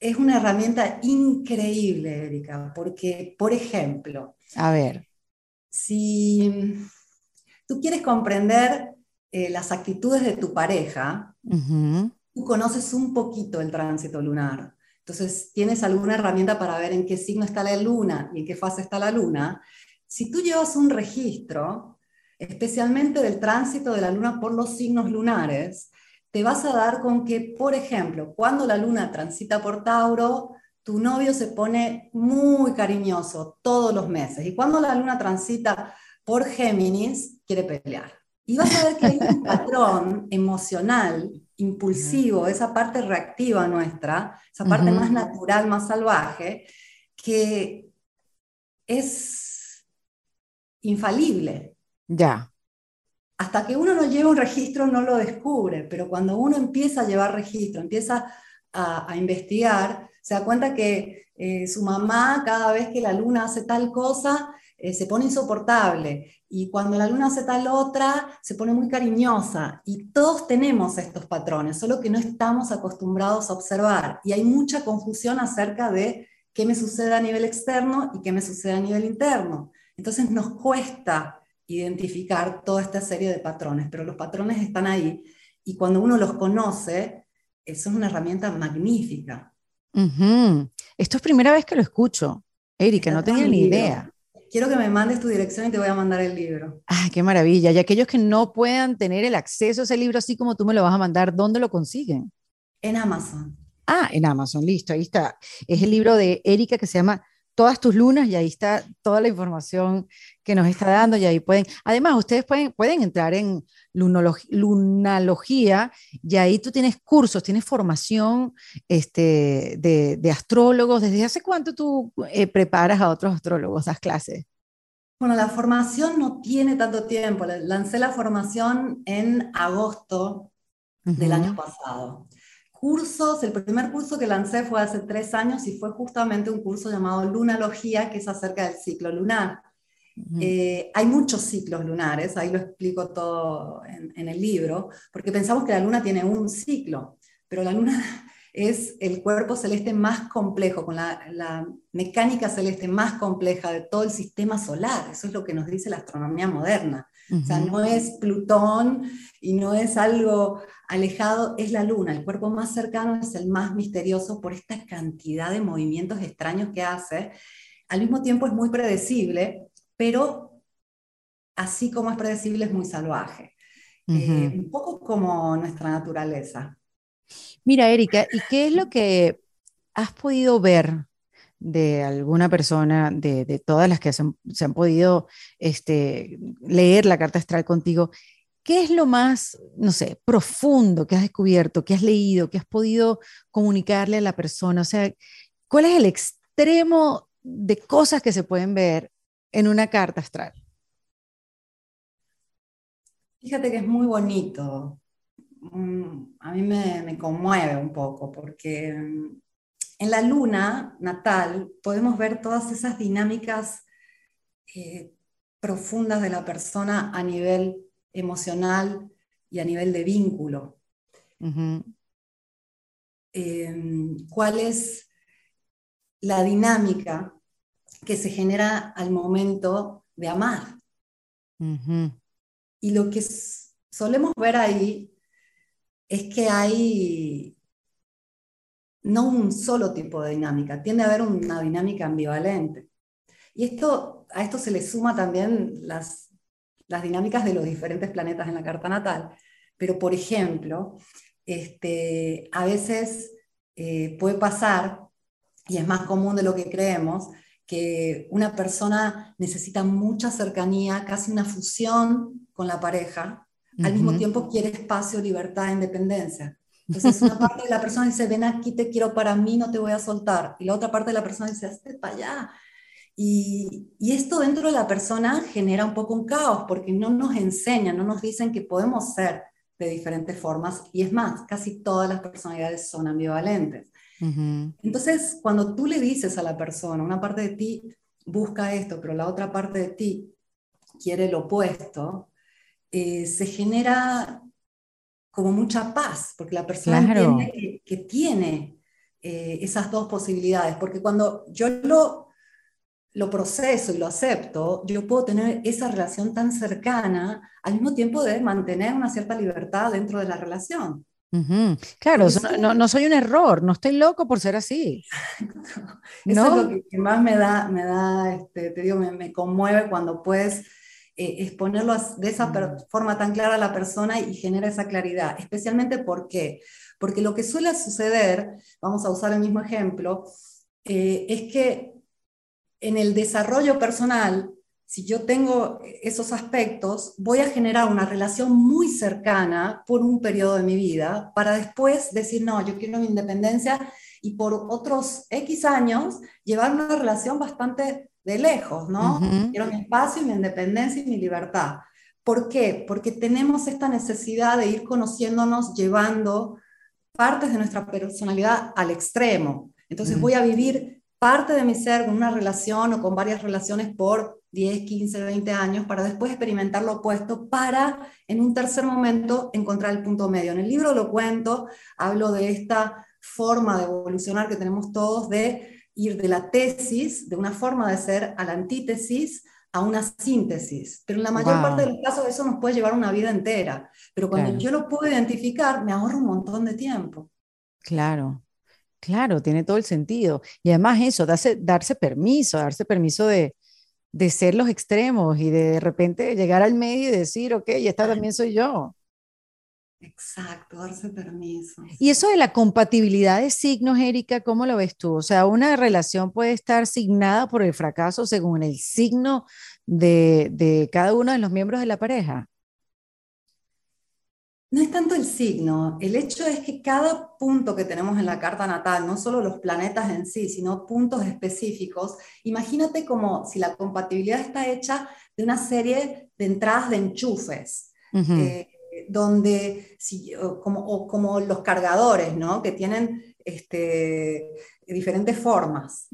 es una herramienta increíble, Erika, porque, por ejemplo, a ver, si tú quieres comprender eh, las actitudes de tu pareja, tú conoces un poquito el tránsito lunar. Entonces, tienes alguna herramienta para ver en qué signo está la luna y en qué fase está la luna. Si tú llevas un registro, especialmente del tránsito de la luna por los signos lunares, te vas a dar con que, por ejemplo, cuando la luna transita por Tauro, tu novio se pone muy cariñoso todos los meses. Y cuando la luna transita por Géminis, quiere pelear. Y vas a ver que hay un patrón emocional, impulsivo, esa parte reactiva nuestra, esa parte más natural, más salvaje, que es infalible. Ya. Hasta que uno no lleva un registro no lo descubre, pero cuando uno empieza a llevar registro, empieza a, investigar, se da cuenta que eh, su mamá cada vez que la luna hace tal cosa, eh, se pone insoportable y cuando la luna hace tal otra, se pone muy cariñosa. Y todos tenemos estos patrones, solo que no estamos acostumbrados a observar. Y hay mucha confusión acerca de qué me sucede a nivel externo y qué me sucede a nivel interno. Entonces nos cuesta identificar toda esta serie de patrones, pero los patrones están ahí. Y cuando uno los conoce, eso es una herramienta magnífica. Esto es primera vez que lo escucho. Erika, no tenía ni idea quiero que me mandes tu dirección y te voy a mandar el libro. Ah, qué maravilla. Y aquellos que no puedan tener el acceso a ese libro así como tú me lo vas a mandar, ¿dónde lo consiguen? En Amazon. Ah, en Amazon, listo, ahí está. Es el libro de Erika que se llama Todas tus lunas y ahí está toda la información que nos está dando y ahí pueden, además ustedes pueden, pueden entrar en lunalogía y ahí tú tienes cursos, tienes formación este, de, astrólogos. ¿Desde hace cuánto tú eh, preparas a otros astrólogos, das clases? Bueno, la formación no tiene tanto tiempo. Lancé la formación en agosto del año pasado. Cursos, el primer curso que lancé fue hace tres años y fue justamente un curso llamado Lunalogía, que es acerca del ciclo lunar. Eh, hay muchos ciclos lunares, ahí lo explico todo en, el libro, porque pensamos que la luna tiene un ciclo, pero la luna es el cuerpo celeste más complejo, con la, mecánica celeste más compleja de todo el sistema solar. Eso es lo que nos dice la astronomía moderna. O sea, no es Plutón y no es algo alejado, es la luna. El cuerpo más cercano es el más misterioso por esta cantidad de movimientos extraños que hace. Al mismo tiempo es muy predecible pero así como es predecible, es muy salvaje. Eh, un poco como nuestra naturaleza. Mira, Erika, ¿y qué es lo que has podido ver de alguna persona, de, todas las que se han, podido este, leer la carta astral contigo? ¿Qué es lo más, no sé, profundo que has descubierto, que has leído, que has podido comunicarle a la persona? O sea, ¿cuál es el extremo de cosas que se pueden ver en una carta astral? Fíjate que es muy bonito. Mm, a mí me, conmueve un poco porque mm, en la luna natal podemos ver todas esas dinámicas eh, profundas de la persona a nivel emocional y a nivel de vínculo. Em, ¿Cuál es la dinámica que se genera al momento de amar. Y lo que solemos ver ahí es que hay no un solo tipo de dinámica, tiende a haber una dinámica ambivalente. Y esto, a esto se le suma también las, las dinámicas de los diferentes planetas en la carta natal. Pero, por ejemplo, este, a veces eh, puede pasar, y es más común de lo que creemos, que una persona necesita mucha cercanía, casi una fusión con la pareja, al mismo tiempo quiere espacio, libertad, independencia. Entonces una parte de la persona dice, ven aquí, te quiero para mí, no te voy a soltar. Y la otra parte de la persona dice, hazte para allá. Y, y, esto dentro de la persona genera un poco un caos, porque no nos enseñan, no nos dicen que podemos ser de diferentes formas. Y es más, casi todas las personalidades son ambivalentes. Entonces, cuando tú le dices a la persona, una parte de ti busca esto, pero la otra parte de ti quiere lo opuesto, eh, se genera como mucha paz, porque la persona entiende que, tiene eh, esas dos posibilidades, porque cuando yo lo, lo proceso y lo acepto, yo puedo tener esa relación tan cercana al mismo tiempo de mantener una cierta libertad dentro de la relación. Claro, no, no, soy un error, no estoy loco por ser así. Eso es lo que, más me da, me da este, te digo, me, me conmueve cuando puedes eh, exponerlo de esa forma tan clara a la persona y genera esa claridad. Especialmente ¿por qué? Porque lo que suele suceder, vamos a usar el mismo ejemplo, eh, es que en el desarrollo personal, si yo tengo esos aspectos, voy a generar una relación muy cercana por un periodo de mi vida para después decir, no, yo quiero mi independencia y por otros X años llevar una relación bastante de lejos, ¿no? Quiero mi espacio, mi independencia y mi libertad. ¿Por qué? Porque tenemos esta necesidad de ir conociéndonos, llevando partes de nuestra personalidad al extremo. Entonces voy a vivir parte de mi ser con una relación o con varias relaciones por 10, 15, 20 años para después experimentar lo opuesto para en un tercer momento encontrar el punto medio. En el libro lo cuento, hablo de esta forma de evolucionar que tenemos todos de ir de la tesis, de una forma de ser, a la antítesis, a una síntesis. Pero en la mayor parte de los casos eso nos puede llevar una vida entera. Pero cuando yo lo puedo identificar, me ahorro un montón de tiempo. Claro, claro, tiene todo el sentido. Y además eso, darse, darse permiso, darse permiso de, de ser los extremos y de, repente llegar al medio y decir, ok, esta también soy yo. Exacto, darse permiso. Y eso de la compatibilidad de signos, Erika, ¿cómo lo ves tú? O sea, una relación puede estar signada por el fracaso según el signo de, cada uno de los miembros de la pareja. No es tanto el signo, el hecho es que cada punto que tenemos en la carta natal, no solo los planetas en sí, sino puntos específicos, imagínate como si la compatibilidad está hecha de una serie de entradas de enchufes donde, como, como los cargadores, ¿no? Que tienen este, diferentes formas.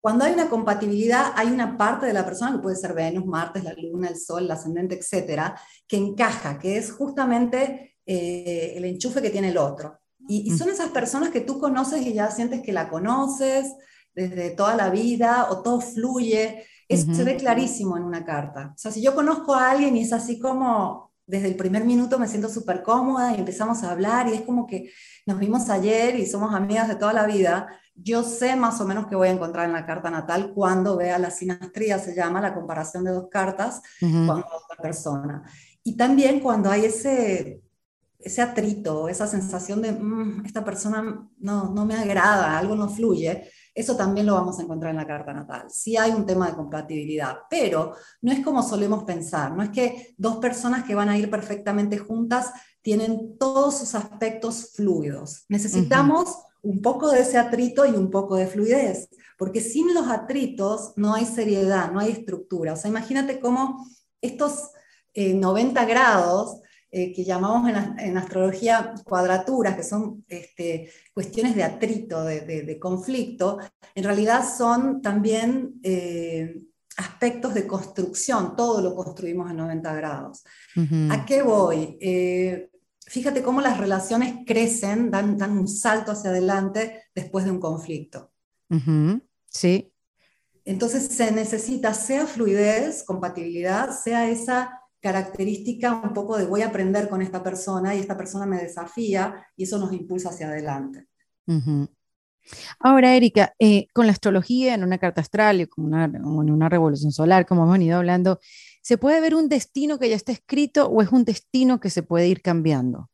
Cuando hay una compatibilidad, hay una parte de la persona, que puede ser Venus, Marte, la Luna, el Sol, el ascendente, etcétera, que encaja, que es justamente eh, el enchufe que tiene el otro. Y, son esas personas que tú conoces y ya sientes que la conoces desde toda la vida o todo fluye. Eso se ve clarísimo en una carta. O sea, si yo conozco a alguien y es así como, desde el primer minuto me siento súper cómoda y empezamos a hablar y es como que nos vimos ayer y somos amigas de toda la vida, yo sé más o menos qué voy a encontrar en la carta natal cuando vea la sinastría, se llama la comparación de dos cartas con otra persona. Y también cuando hay ese, ese atrito, esa sensación de, mm, esta persona no, no me agrada, algo no fluye, eso también lo vamos a encontrar en la carta natal. Sí hay un tema de compatibilidad, pero no es como solemos pensar. No es que dos personas que van a ir perfectamente juntas tienen todos sus aspectos fluidos. Necesitamos un poco de ese atrito y un poco de fluidez, porque sin los atritos no hay seriedad, no hay estructura. O sea, imagínate cómo estos 90 eh, grados eh, que llamamos en, astrología cuadraturas, que son este, cuestiones de atrito, de, conflicto, en realidad son también eh, aspectos de construcción, todo lo construimos en 90 grados. ¿A qué voy? Eh, fíjate cómo las relaciones crecen, dan, dan, un salto hacia adelante después de un conflicto. Sí. Entonces se necesita sea fluidez, compatibilidad, sea esa característica un poco de voy a aprender con esta persona y esta persona me desafía y eso nos impulsa hacia adelante. Ahora, Erika, eh, con la astrología en una carta astral y con una, en una revolución solar, como hemos venido hablando, ¿se puede ver un destino que ya está escrito o es un destino que se puede ir cambiando?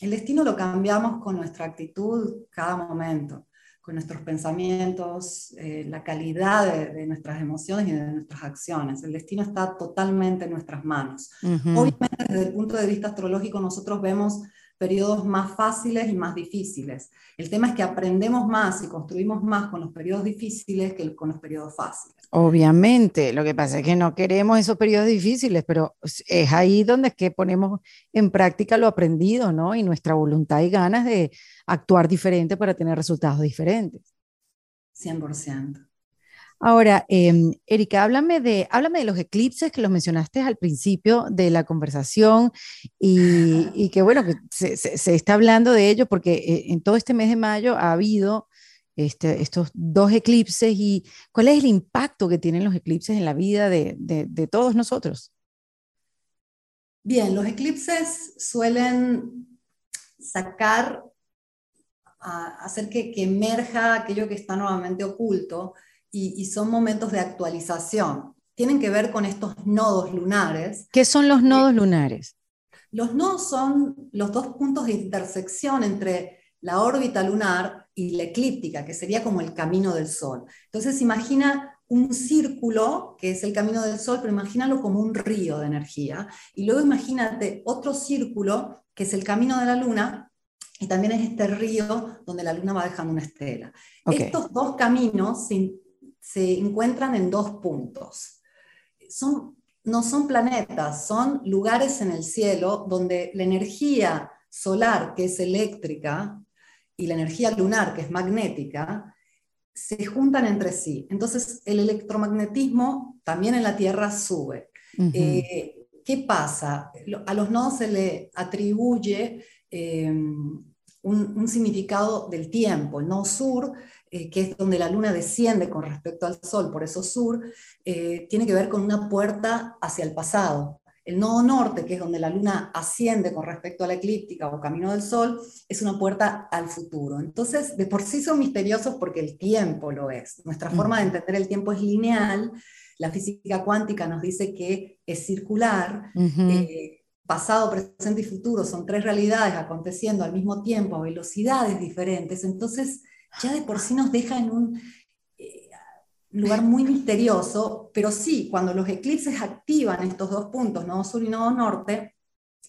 El destino lo cambiamos con nuestra actitud cada momento con nuestros pensamientos, eh, la calidad de, nuestras emociones y de nuestras acciones. El destino está totalmente en nuestras manos. Obviamente, desde el punto de vista astrológico, nosotros vemos periodos más fáciles y más difíciles. El tema es que aprendemos más y construimos más con los periodos difíciles que con los periodos fáciles. Obviamente, lo que pasa es que no queremos esos periodos difíciles, pero es ahí donde es que ponemos en práctica lo aprendido, ¿no? Y nuestra voluntad y ganas de actuar diferente para tener resultados diferentes. 100%. Ahora, eh, Erika, háblame de, háblame de los eclipses que los mencionaste al principio de la conversación y, que bueno, se, está hablando de ello porque eh, en todo este mes de mayo ha habido este, estos dos eclipses y cuál es el impacto que tienen los eclipses en la vida de, de, todos nosotros. Bien, los eclipses suelen sacar, a hacer que, que emerja aquello que está nuevamente oculto y, son momentos de actualización. Tienen que ver con estos nodos lunares. ¿Qué son los nodos lunares? Los nodos son los dos puntos de intersección entre la órbita lunar y la eclíptica, que sería como el camino del Sol. Entonces imagina un círculo, que es el camino del Sol, pero imagínalo como un río de energía. Y luego imagínate otro círculo, que es el camino de la Luna, y también es este río donde la Luna va dejando una estela. Estos dos caminos se se encuentran en dos puntos. Son, no son planetas, son lugares en el cielo donde la energía solar, que es eléctrica, y la energía lunar, que es magnética, se juntan entre sí. Entonces, el electromagnetismo también en la Tierra sube. Eh, ¿Qué pasa? A los nodos se le atribuye eh, un, significado del tiempo. El nodo sur eh, que es donde la luna desciende con respecto al sol, por eso sur, eh, tiene que ver con una puerta hacia el pasado. El nodo norte, que es donde la luna asciende con respecto a la eclíptica o camino del sol, es una puerta al futuro. Entonces, de por sí son misteriosos porque el tiempo lo es. Nuestra forma de entender el tiempo es lineal. La física cuántica nos dice que es circular. Eh, pasado, presente y futuro son tres realidades aconteciendo al mismo tiempo a velocidades diferentes. Entonces, ya de por sí nos deja en un eh, lugar muy misterioso, pero sí, cuando los eclipses activan estos dos puntos, nodo sur y nodo norte,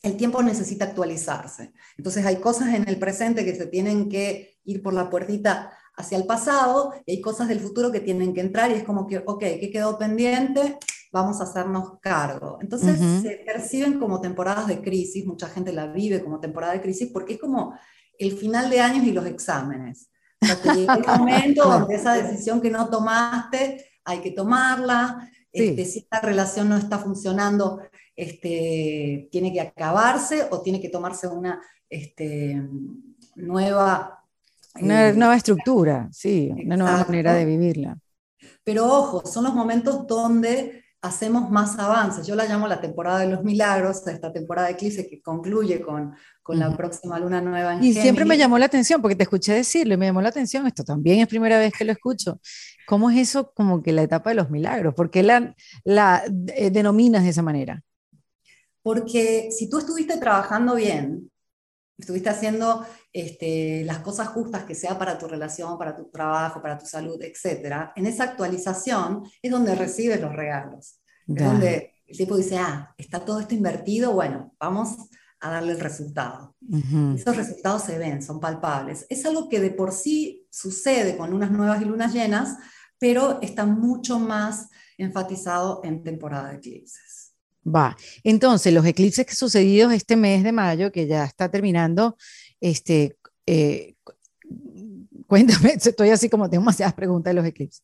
el tiempo necesita actualizarse. Entonces hay cosas en el presente que se tienen que ir por la puertita hacia el pasado y hay cosas del futuro que tienen que entrar y es como que, ok, ¿qué quedó pendiente? Vamos a hacernos cargo. Entonces se perciben como temporadas de crisis, mucha gente la vive como temporada de crisis porque es como el final de años y los exámenes el momento donde esa decisión que no tomaste hay que tomarla. Este, si esta relación no está funcionando, este, tiene que acabarse o tiene que tomarse una este, nueva... Una eh, nueva estructura, sí, una nueva manera de vivirla. Pero ojo, son los momentos donde hacemos más avances. Yo la llamo la temporada de los milagros, esta temporada de eclipse que concluye con, con la próxima luna nueva. En y siempre me llamó la atención, porque te escuché decirlo y me llamó la atención, esto también es primera vez que lo escucho. ¿Cómo es eso como que la etapa de los milagros? ¿Por qué la, la eh, denominas de esa manera? Porque si tú estuviste trabajando bien, estuviste haciendo este, las cosas justas que sea para tu relación, para tu trabajo, para tu salud, etc., en esa actualización es donde recibes los regalos. Es donde el tipo dice, ah, está todo esto invertido, bueno, vamos a darle el resultado. Esos resultados se ven, son palpables. Es algo que de por sí sucede con lunas nuevas y lunas llenas, pero está mucho más enfatizado en temporada de eclipses. Va. Entonces, los eclipses que sucedidos este mes de mayo, que ya está terminando, este, eh, cuéntame, estoy así como tengo demasiadas preguntas de los eclipses.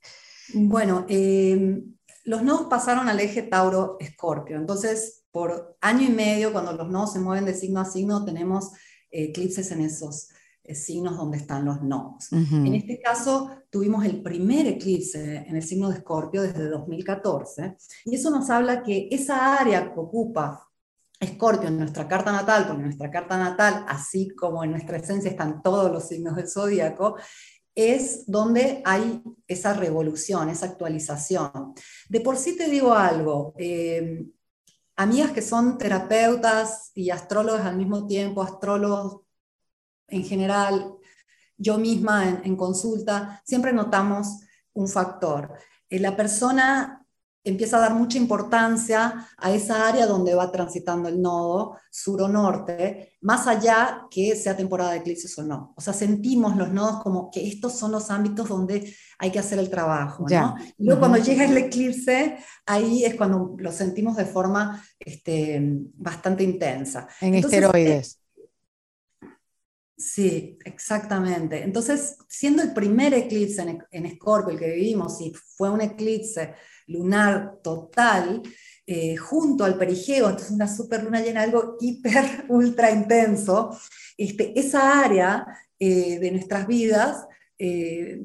Bueno, em, los nodos pasaron al eje Tauro-Escorpio, entonces por año y medio, cuando los nodos se mueven de signo a signo, tenemos eclipses en esos eh, signos donde están los nodos. En este caso, tuvimos el primer eclipse en el signo de Escorpio desde 2014, y eso nos habla que esa área que ocupa Escorpio en nuestra carta natal, porque en nuestra carta natal, así como en nuestra esencia están todos los signos del zodíaco, es donde hay esa revolución, esa actualización. De por sí te digo algo, eh, amigas que son terapeutas y astrólogos al mismo tiempo, astrólogos en general, yo misma en, consulta, siempre notamos un factor. Eh, la persona empieza a dar mucha importancia a esa área donde va transitando el nodo sur o norte, más allá que sea temporada de eclipses o no. O sea, sentimos los nodos como que estos son los ámbitos donde hay que hacer el trabajo. ¿no? Y luego cuando llega el eclipse, ahí es cuando lo sentimos de forma este, bastante intensa. En esteroides. Sí, exactamente. Entonces, siendo el primer eclipse en, en Escorpio, el que vivimos, y fue un eclipse lunar total, eh, junto al perigeo, entonces una super luna llena, algo hiper, ultra intenso, este, esa área eh, de nuestras vidas eh,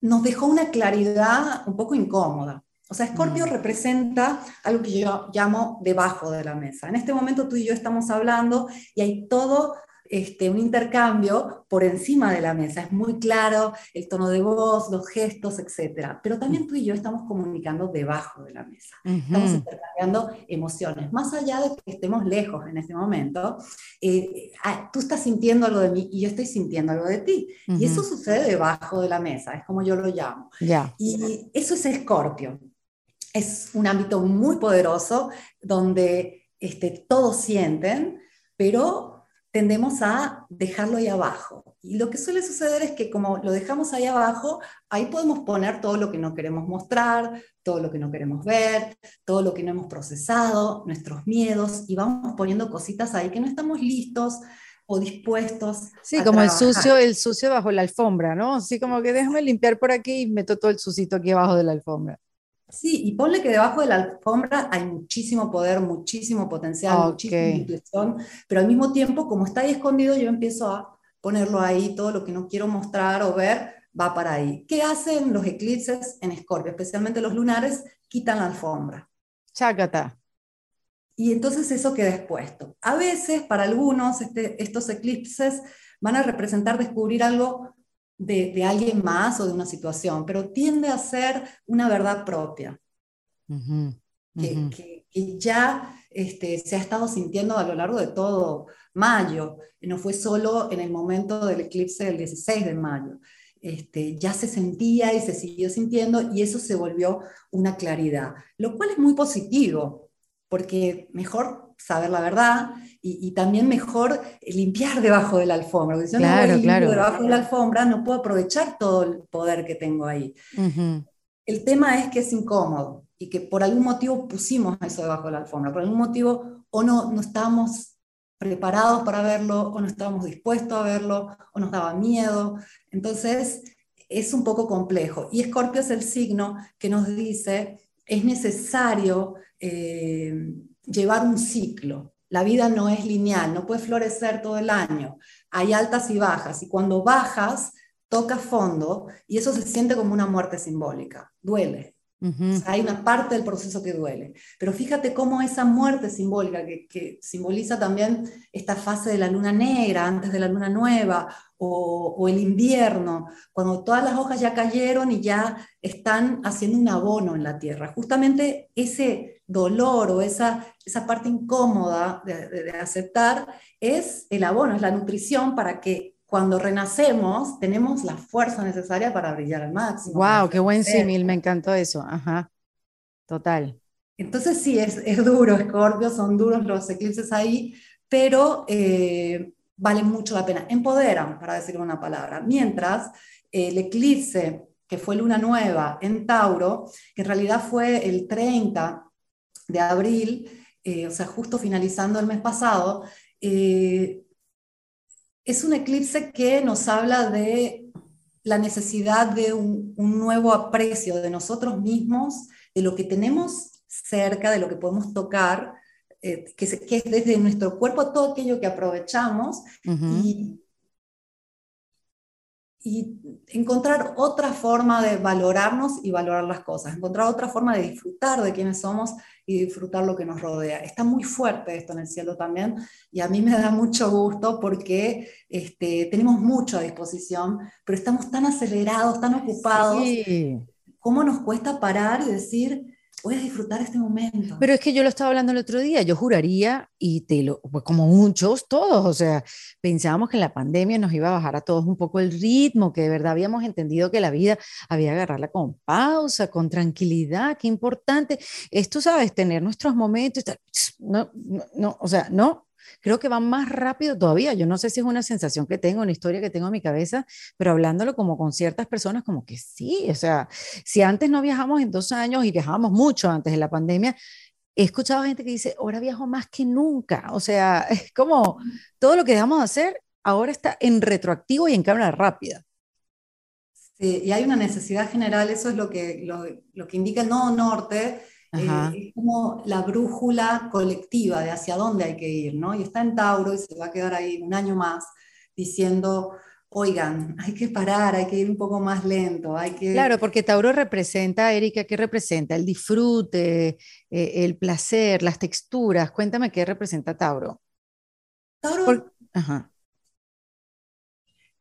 nos dejó una claridad un poco incómoda. O sea, Escorpio mm. representa algo que yo llamo debajo de la mesa. En este momento tú y yo estamos hablando y hay todo este, un intercambio por encima de la mesa. Es muy claro el tono de voz, los gestos, etc. Pero también tú y yo estamos comunicando debajo de la mesa. Estamos intercambiando emociones. Más allá de que estemos lejos en este momento, eh, ah, tú estás sintiendo algo de mí y yo estoy sintiendo algo de ti. Y eso sucede debajo de la mesa, es como yo lo llamo. Y eso es Escorpio. Es un ámbito muy poderoso donde este, todos sienten, pero tendemos a dejarlo ahí abajo. Y lo que suele suceder es que como lo dejamos ahí abajo, ahí podemos poner todo lo que no queremos mostrar, todo lo que no queremos ver, todo lo que no hemos procesado, nuestros miedos, y vamos poniendo cositas ahí que no estamos listos o dispuestos. Sí, como el sucio, el sucio bajo la alfombra, ¿no? Así como que déjame limpiar por aquí y meto todo el sucito aquí abajo de la alfombra. Sí, y ponle que debajo de la alfombra hay muchísimo poder, muchísimo potencial, muchísima intuición, pero al mismo tiempo, como está ahí escondido, yo empiezo a ponerlo ahí, todo lo que no quiero mostrar o ver va para ahí. ¿Qué hacen los eclipses en Escorpio? Especialmente los lunares, quitan la alfombra. Chácata. Y entonces eso queda expuesto. A veces, para algunos, este, estos eclipses van a representar descubrir algo de, alguien más o de una situación, pero tiende a ser una verdad propia, Que, ya este, se ha estado sintiendo a lo largo de todo mayo, no fue solo en el momento del eclipse del 16 de mayo. Este, ya se sentía y se siguió sintiendo y eso se volvió una claridad, lo cual es muy positivo, porque mejor saber la verdad y, también mejor limpiar debajo de la alfombra. Porque si claro, no claro. debajo de la alfombra, no puedo aprovechar todo el poder que tengo ahí. El tema es que es incómodo y que por algún motivo pusimos eso debajo de la alfombra. Por algún motivo o no, no estábamos preparados para verlo, o no estábamos dispuestos a verlo, o nos daba miedo. Entonces, es un poco complejo. Y Escorpio es el signo que nos dice, es necesario eh, llevar un ciclo. La vida no es lineal, no puede florecer todo el año. Hay altas y bajas, y cuando bajas, toca fondo, y eso se siente como una muerte simbólica. Duele, hay una parte del proceso que duele. Pero fíjate cómo esa muerte simbólica, que, simboliza también esta fase de la luna negra, antes de la luna nueva, o, el invierno, cuando todas las hojas ya cayeron y ya están haciendo un abono en la tierra. Justamente ese dolor o esa, esa parte incómoda de aceptar es el abono, es la nutrición para que cuando renacemos, tenemos la fuerza necesaria para brillar al máximo. ¡Wow! ¡Qué buen símil! Me encantó eso. Ajá. Total. Entonces sí, es, es duro, Scorpio, son duros los eclipses ahí, pero eh, valen mucho la pena. Empoderan, para decir una palabra. Mientras el eclipse, que fue luna nueva en Tauro, que en realidad fue el 30 de abril, eh, o sea, justo finalizando el mes pasado, eh, es un eclipse que nos habla de la necesidad de un, nuevo aprecio de nosotros mismos, de lo que tenemos cerca, de lo que podemos tocar, eh, que, es desde nuestro cuerpo todo aquello que aprovechamos. Y, y encontrar otra forma de valorarnos y valorar las cosas, encontrar otra forma de disfrutar de quienes somos y disfrutar lo que nos rodea. Está muy fuerte esto en el cielo también y a mí me da mucho gusto porque este, tenemos mucho a disposición, pero estamos tan acelerados, tan ocupados. ¿Cómo nos cuesta parar y decir, a disfrutar este momento. Pero es que yo lo estaba hablando el otro día, yo juraría, y te lo, pues como muchos, todos, o sea, pensábamos que la pandemia nos iba a bajar a todos un poco el ritmo, que de verdad habíamos entendido que la vida había que agarrarla con pausa, con tranquilidad, qué importante. Esto, sabes, tener nuestros momentos, no, no, no o sea, no, creo que va más rápido todavía. Yo no sé si es una sensación que tengo, una historia que tengo en mi cabeza, pero hablándolo como con ciertas personas, como que sí, o sea, si antes no viajamos en dos años y viajábamos mucho antes de la pandemia, he escuchado gente que dice, ahora viajo más que nunca. O sea, es como todo lo que dejamos de hacer ahora está en retroactivo y en cámara rápida. Sí, y hay una necesidad general, eso es lo que, lo, lo que indica el nodo norte, eh, es como la brújula colectiva de hacia dónde hay que ir, ¿no? Y está en Tauro y se va a quedar ahí un año más diciendo, oigan, hay que parar, hay que ir un poco más lento, hay que... Claro, porque Tauro representa, Erika, ¿qué representa? El disfrute, eh, el placer, las texturas. Cuéntame qué representa Tauro. Tauro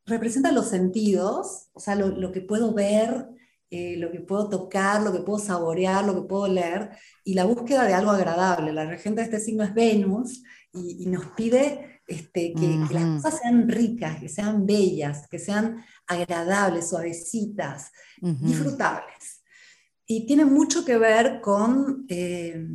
representa los sentidos, o sea, lo que puedo ver, eh, lo que puedo tocar, lo que puedo saborear, lo que puedo leer, y la búsqueda de algo agradable. La regente de este signo es Venus y, nos pide este, que, las cosas sean ricas, que sean bellas, que sean agradables, suavecitas, disfrutables. Y tiene mucho que ver con eh,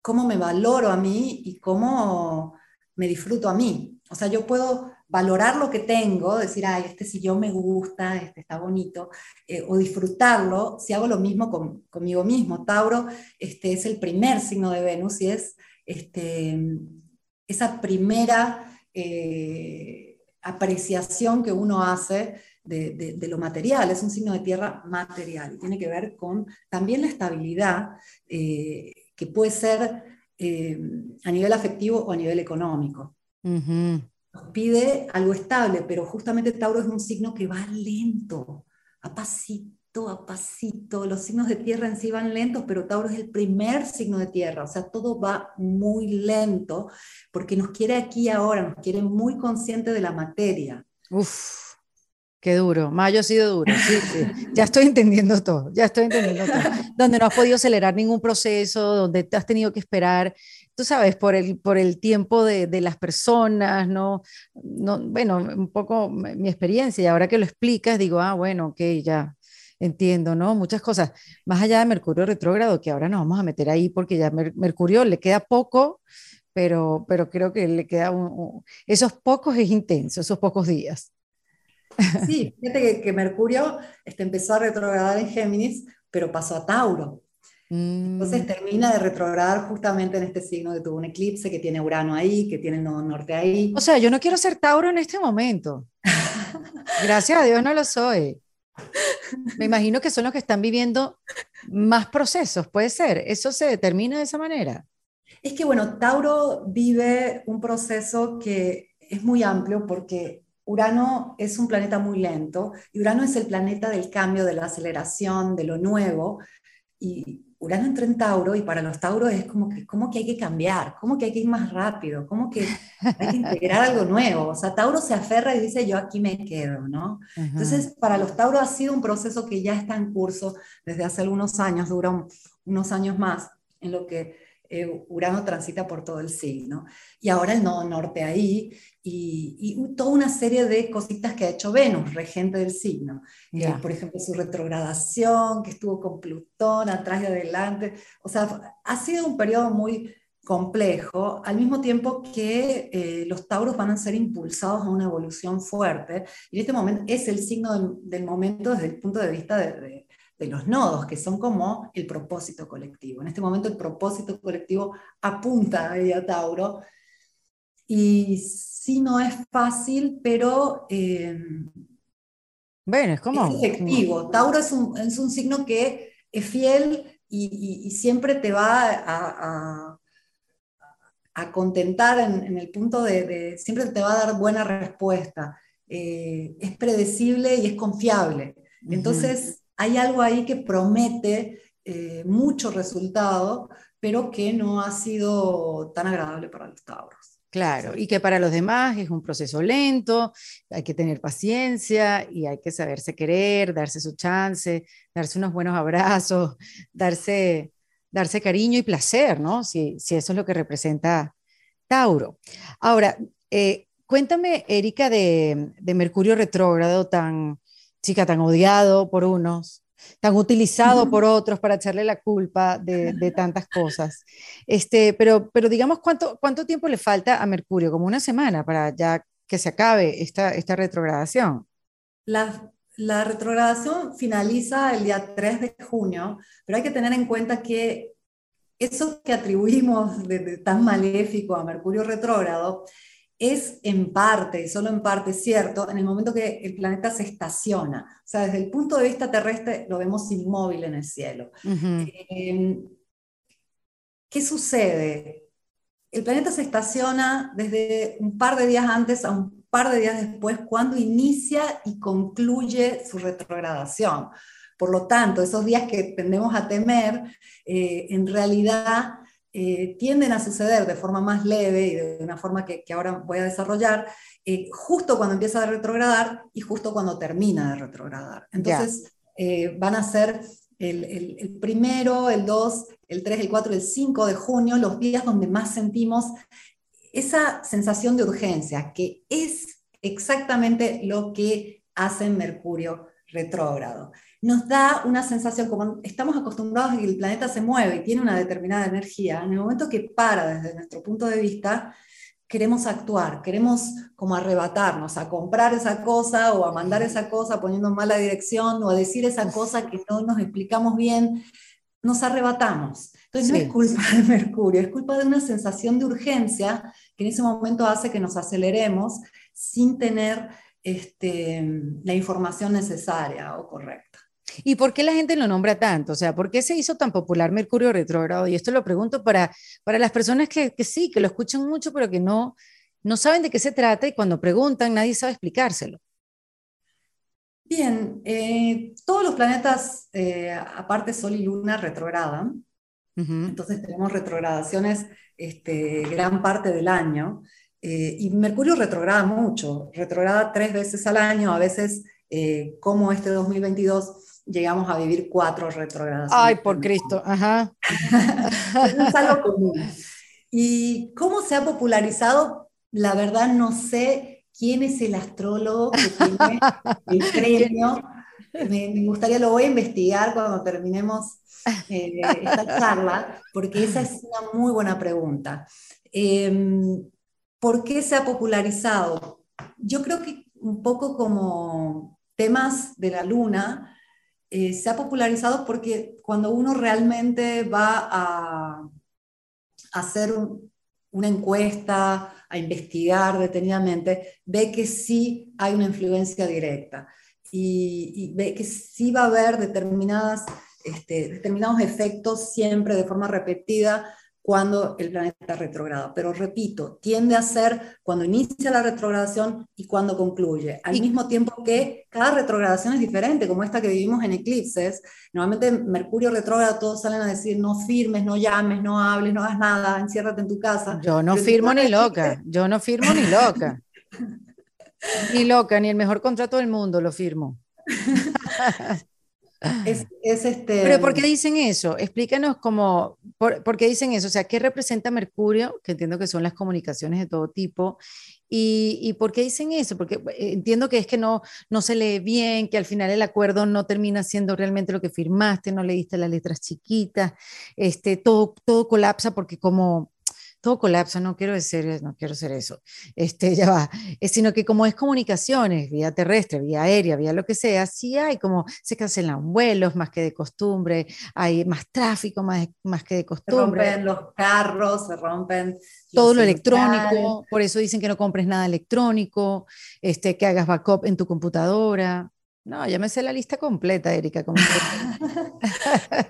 cómo me valoro a mí y cómo me disfruto a mí. O sea, yo puedo valorar lo que tengo, decir, ay, este sillón me gusta, este está bonito, eh, o disfrutarlo, si hago lo mismo con, conmigo mismo. Tauro este, es el primer signo de Venus y es este, esa primera eh, apreciación que uno hace de, lo material, es un signo de tierra material y tiene que ver con también la estabilidad eh, que puede ser a nivel afectivo o a nivel económico nos pide algo estable, pero justamente Tauro es un signo que va lento, a pasito, a pasito. Los signos de tierra en sí van lentos, pero Tauro es el primer signo de tierra, o sea, todo va muy lento porque nos quiere aquí ahora, nos quiere muy consciente de la materia. Uf. Qué duro, mayo ha sido duro, sí, sí. Ya estoy entendiendo todo, ya estoy entendiendo todo. Donde no has podido acelerar ningún proceso, donde has tenido que esperar tú sabes, por el, por el tiempo de, de las personas, ¿no? ¿no? Bueno, un poco mi experiencia y ahora que lo explicas, digo, ah, bueno, ok, ya entiendo, ¿no? Muchas cosas, más allá de Mercurio retrógrado, que ahora nos vamos a meter ahí porque ya Mercurio le queda poco, pero, pero creo que le queda esos pocos es intenso, esos pocos días. Sí, fíjate que, que Mercurio este, empezó a retrogradar en Géminis, pero pasó a Tauro. Entonces mm. termina de retrogradar justamente en este signo de tuvo un eclipse que tiene Urano ahí, que tiene el nodo norte ahí. O sea, yo no quiero ser Tauro en este momento. Gracias a Dios no lo soy. Me imagino que son los que están viviendo más procesos, puede ser. ¿Eso se determina de esa manera? Es que, bueno, Tauro vive un proceso que es muy amplio porque Urano es un planeta muy lento y Urano es el planeta del cambio, de la aceleración, de lo nuevo. Y Urano entra en Tauro y para los Tauros es como que, como que hay que cambiar, como que hay que ir más rápido, como que hay que integrar algo nuevo. O sea, Tauro se aferra y dice, yo aquí me quedo, ¿no? Entonces, para los Tauros ha sido un proceso que ya está en curso desde hace algunos años, dura unos años más, en lo que eh, Urano transita por todo el signo. Y ahora el nodo norte ahí, y, toda una serie de cositas que ha hecho Venus, regente del signo. Eh, por ejemplo, su retrogradación, que estuvo con Plutón atrás y adelante. O sea, ha sido un periodo muy complejo, al mismo tiempo que eh, los tauros van a ser impulsados a una evolución fuerte. Y en este momento es el signo del, momento desde el punto de vista de de los nodos, que son como el propósito colectivo. En este momento el propósito colectivo apunta a Tauro. Y sí, no es fácil, pero... Eh, bueno, es como... Es efectivo. Tauro es un, es un, signo que es fiel y, siempre te va a, a, contentar en, el punto de, Siempre te va a dar buena respuesta. Eh, es predecible y es confiable. Entonces, hay algo ahí que promete eh, mucho resultado, pero que no ha sido tan agradable para los tauros. Claro, y que para los demás es un proceso lento, hay que tener paciencia y hay que saberse querer, darse su chance, darse unos buenos abrazos, darse, darse cariño y placer, ¿no? Si, si eso es lo que representa Tauro. Ahora, eh, cuéntame, Erika, de, de Mercurio retrógrado, tan chica, tan odiado por unos, tan utilizado por otros para echarle la culpa de, de, tantas cosas. Este, pero, pero digamos, ¿cuánto, ¿cuánto tiempo le falta a Mercurio? Como una semana para ya que se acabe esta, esta retrogradación. La, la retrogradación finaliza el día 3 de junio, pero hay que tener en cuenta que eso que atribuimos de, de tan maléfico a Mercurio retrógrado es en parte, solo en parte cierto, en el momento que el planeta se estaciona. O sea, desde el punto de vista terrestre lo vemos inmóvil en el cielo. Uh -huh. eh, ¿Qué sucede? El planeta se estaciona desde un par de días antes a un par de días después, cuando inicia y concluye su retrogradación. Por lo tanto, esos días que tendemos a temer, eh, en realidad eh, tienden a suceder de forma más leve y de una forma que, que ahora voy a desarrollar, eh, justo cuando empieza a retrogradar y justo cuando termina de retrogradar. Entonces, eh, van a ser el, el, el, primero, el 2, el 3, el 4, el 5 de junio, los días donde más sentimos esa sensación de urgencia, que es exactamente lo que hace Mercurio retrógrado nos da una sensación, como estamos acostumbrados a que el planeta se mueve y tiene una determinada energía, en el momento que para desde nuestro punto de vista, queremos actuar, queremos como arrebatarnos, a comprar esa cosa o a mandar esa cosa poniendo en mala dirección o a decir esa cosa que no nos explicamos bien, nos arrebatamos. Entonces sí. no es culpa de Mercurio, es culpa de una sensación de urgencia que en ese momento hace que nos aceleremos sin tener este, la información necesaria o correcta. ¿Y por qué la gente lo nombra tanto? O sea, ¿por qué se hizo tan popular Mercurio retrógrado? Y esto lo pregunto para, para las personas que, que sí, que lo escuchan mucho, pero que no, no saben de qué se trata y cuando preguntan nadie sabe explicárselo. Bien, eh, todos los planetas, eh, aparte Sol y Luna, retrogradan. Uh -huh. Entonces tenemos retrogradaciones este, gran parte del año. Eh, y Mercurio retrograda mucho, retrograda tres veces al año, a veces eh, como este 2022 llegamos a vivir cuatro retrogradaciones. Ay, por Cristo, ajá. es algo común. ¿Y cómo se ha popularizado? La verdad no sé quién es el astrólogo que tiene el premio. Me, me, gustaría, lo voy a investigar cuando terminemos eh, esta charla, porque esa es una muy buena pregunta. Eh, ¿Por qué se ha popularizado? Yo creo que un poco como temas de la luna, eh, se ha popularizado porque cuando uno realmente va a, hacer un, una encuesta, a investigar detenidamente, ve que sí hay una influencia directa y, ve que sí va a haber este, determinados efectos siempre de forma repetida cuando el planeta retrograda. Pero repito, tiende a ser cuando inicia la retrogradación y cuando concluye. Al y, mismo tiempo que cada retrogradación es diferente, como esta que vivimos en eclipses. Normalmente Mercurio retrógrado, todos salen a decir no firmes, no llames, no hables, no hagas nada, enciérrate en tu casa. Yo no Pero firmo ni loca, yo no firmo ni loca. ni loca, ni el mejor contrato del mundo lo firmo. Es, es, este... Pero ¿por qué dicen eso? Explícanos cómo, por, por, qué dicen eso, o sea, ¿qué representa Mercurio? Que entiendo que son las comunicaciones de todo tipo. ¿Y, y por qué dicen eso? Porque eh, entiendo que es que no, no se lee bien, que al final el acuerdo no termina siendo realmente lo que firmaste, no leíste las letras chiquitas, este, todo, todo colapsa porque como todo colapsa, no quiero decir, no quiero ser eso, este, ya va, es, sino que como es comunicaciones, vía terrestre, vía aérea, vía lo que sea, sí hay como, se cancelan vuelos más que de costumbre, hay más tráfico más, más que de costumbre. Se rompen los carros, se rompen... Todo lo electrónico, por eso dicen que no compres nada electrónico, este, que hagas backup en tu computadora. No, ya me sé la lista completa, Erika.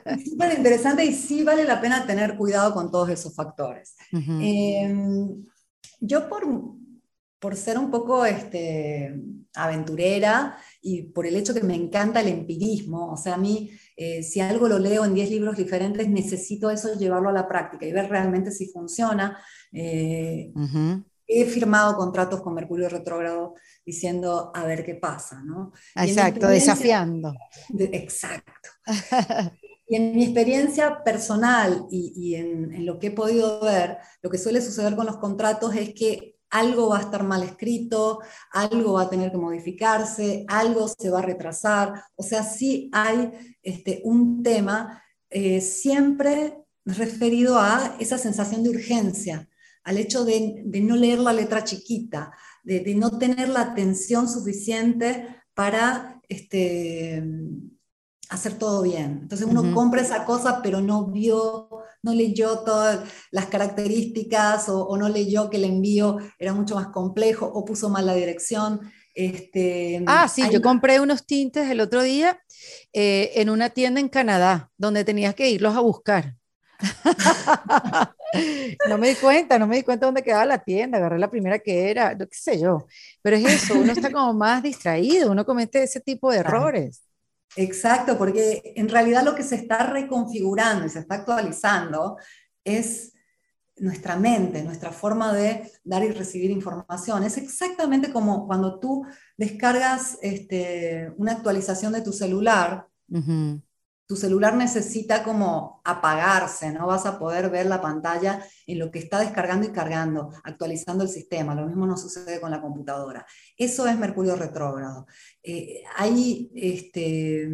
Es súper interesante y sí vale la pena tener cuidado con todos esos factores. Uh -huh. eh, yo por, por ser un poco este, aventurera y por el hecho que me encanta el empirismo, o sea, a mí eh, si algo lo leo en 10 libros diferentes, necesito eso llevarlo a la práctica y ver realmente si funciona. Eh, uh -huh. He firmado contratos con Mercurio retrógrado diciendo a ver qué pasa, ¿no? Exacto, desafiando. De, exacto. Y en mi experiencia personal y, en, lo que he podido ver, lo que suele suceder con los contratos es que algo va a estar mal escrito, algo va a tener que modificarse, algo se va a retrasar. O sea, sí hay este, un tema eh, siempre referido a esa sensación de urgencia, al hecho de, no leer la letra chiquita, de, no tener la atención suficiente para este, hacer todo bien. Entonces uno compra esa cosa, pero no vio, no leyó todas las características o, no leyó que el envío era mucho más complejo o puso mal la dirección. Este, ah, sí, yo compré unos tintes el otro día eh, en una tienda en Canadá, donde tenías que irlos a buscar. no me di cuenta, no me di cuenta dónde quedaba la tienda, agarré la primera que era, qué sé yo, pero es eso, uno está como más distraído, uno comete ese tipo de errores. Exacto, porque en realidad lo que se está reconfigurando y se está actualizando es nuestra mente, nuestra forma de dar y recibir información. Es exactamente como cuando tú descargas este, una actualización de tu celular tu celular necesita como apagarse, no vas a poder ver la pantalla en lo que está descargando y cargando, actualizando el sistema. Lo mismo no sucede con la computadora. Eso es Mercurio retrógrado. Eh, hay este,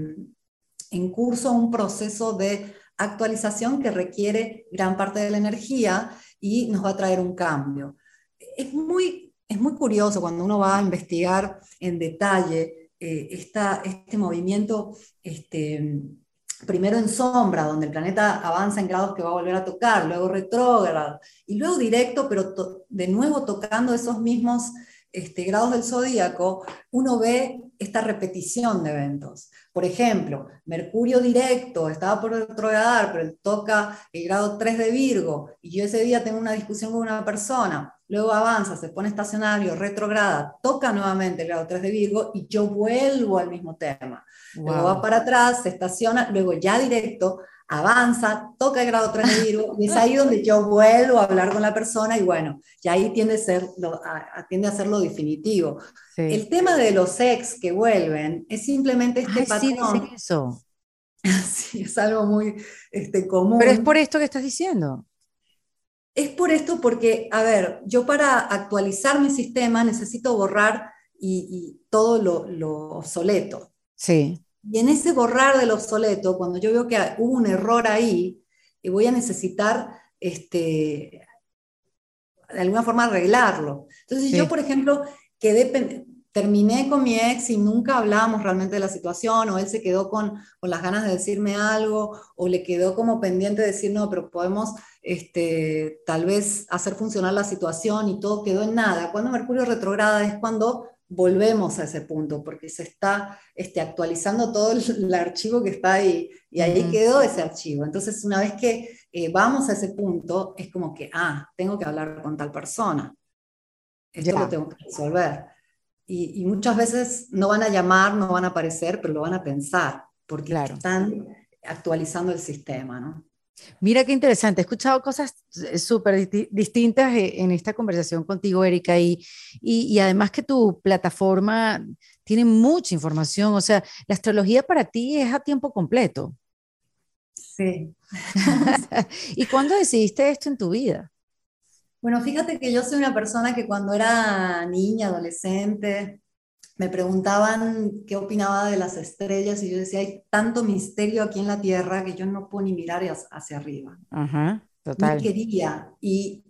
en curso un proceso de actualización que requiere gran parte de la energía y nos va a traer un cambio. Es muy, es muy curioso cuando uno va a investigar en detalle eh, este movimiento este, primero en sombra, donde el planeta avanza en grados que va a volver a tocar, luego retrógrado, y luego directo, pero de nuevo tocando esos mismos este, grados del zodíaco, uno ve esta repetición de eventos. Por ejemplo, Mercurio directo estaba por retrogradar, pero toca el grado 3 de Virgo, y yo ese día tengo una discusión con una persona, luego avanza, se pone estacionario, retrograda, toca nuevamente el grado 3 de Virgo, y yo vuelvo al mismo tema. Luego va para atrás, se estaciona, luego ya directo, avanza, toca el grado 3 de Virgo, y es ahí donde yo vuelvo a hablar con la persona y bueno, y ahí tiende a ser lo, a, ser lo definitivo. El tema de los ex que vuelven es simplemente este patrón. Sí, eso. sí, es algo muy este, común. Pero es por esto que estás diciendo. Es por esto porque, a ver, yo para actualizar mi sistema necesito borrar y, todo lo, lo obsoleto. Sí. Y en ese borrar del obsoleto, cuando yo veo que hubo un error ahí, y voy a necesitar este, de alguna forma arreglarlo. Entonces yo, por ejemplo, quedé, terminé con mi ex y nunca hablábamos realmente de la situación, o él se quedó con, con, las ganas de decirme algo, o le quedó como pendiente de decir, no, pero podemos este, tal vez hacer funcionar la situación y todo quedó en nada. Cuando Mercurio retrograda es cuando volvemos a ese punto, porque se está este, actualizando todo el, archivo que está ahí, y ahí quedó ese archivo. Entonces, una vez que eh, vamos a ese punto, es como que, ah, tengo que hablar con tal persona. Esto lo tengo que resolver. Y, muchas veces no van a llamar, no van a aparecer, pero lo van a pensar, porque están actualizando el sistema, ¿no? Mira qué interesante, he escuchado cosas eh, súper distintas eh, en esta conversación contigo, Erika, y, y, además que tu plataforma tiene mucha información, o sea, la astrología para ti es a tiempo completo. Sí. ¿Y cuándo decidiste esto en tu vida? Bueno, fíjate que yo soy una persona que cuando era niña, adolescente, me preguntaban qué opinaba de las estrellas y yo decía, hay tanto misterio aquí en la Tierra que yo no puedo ni mirar hacia arriba. Ajá, total. Me quería y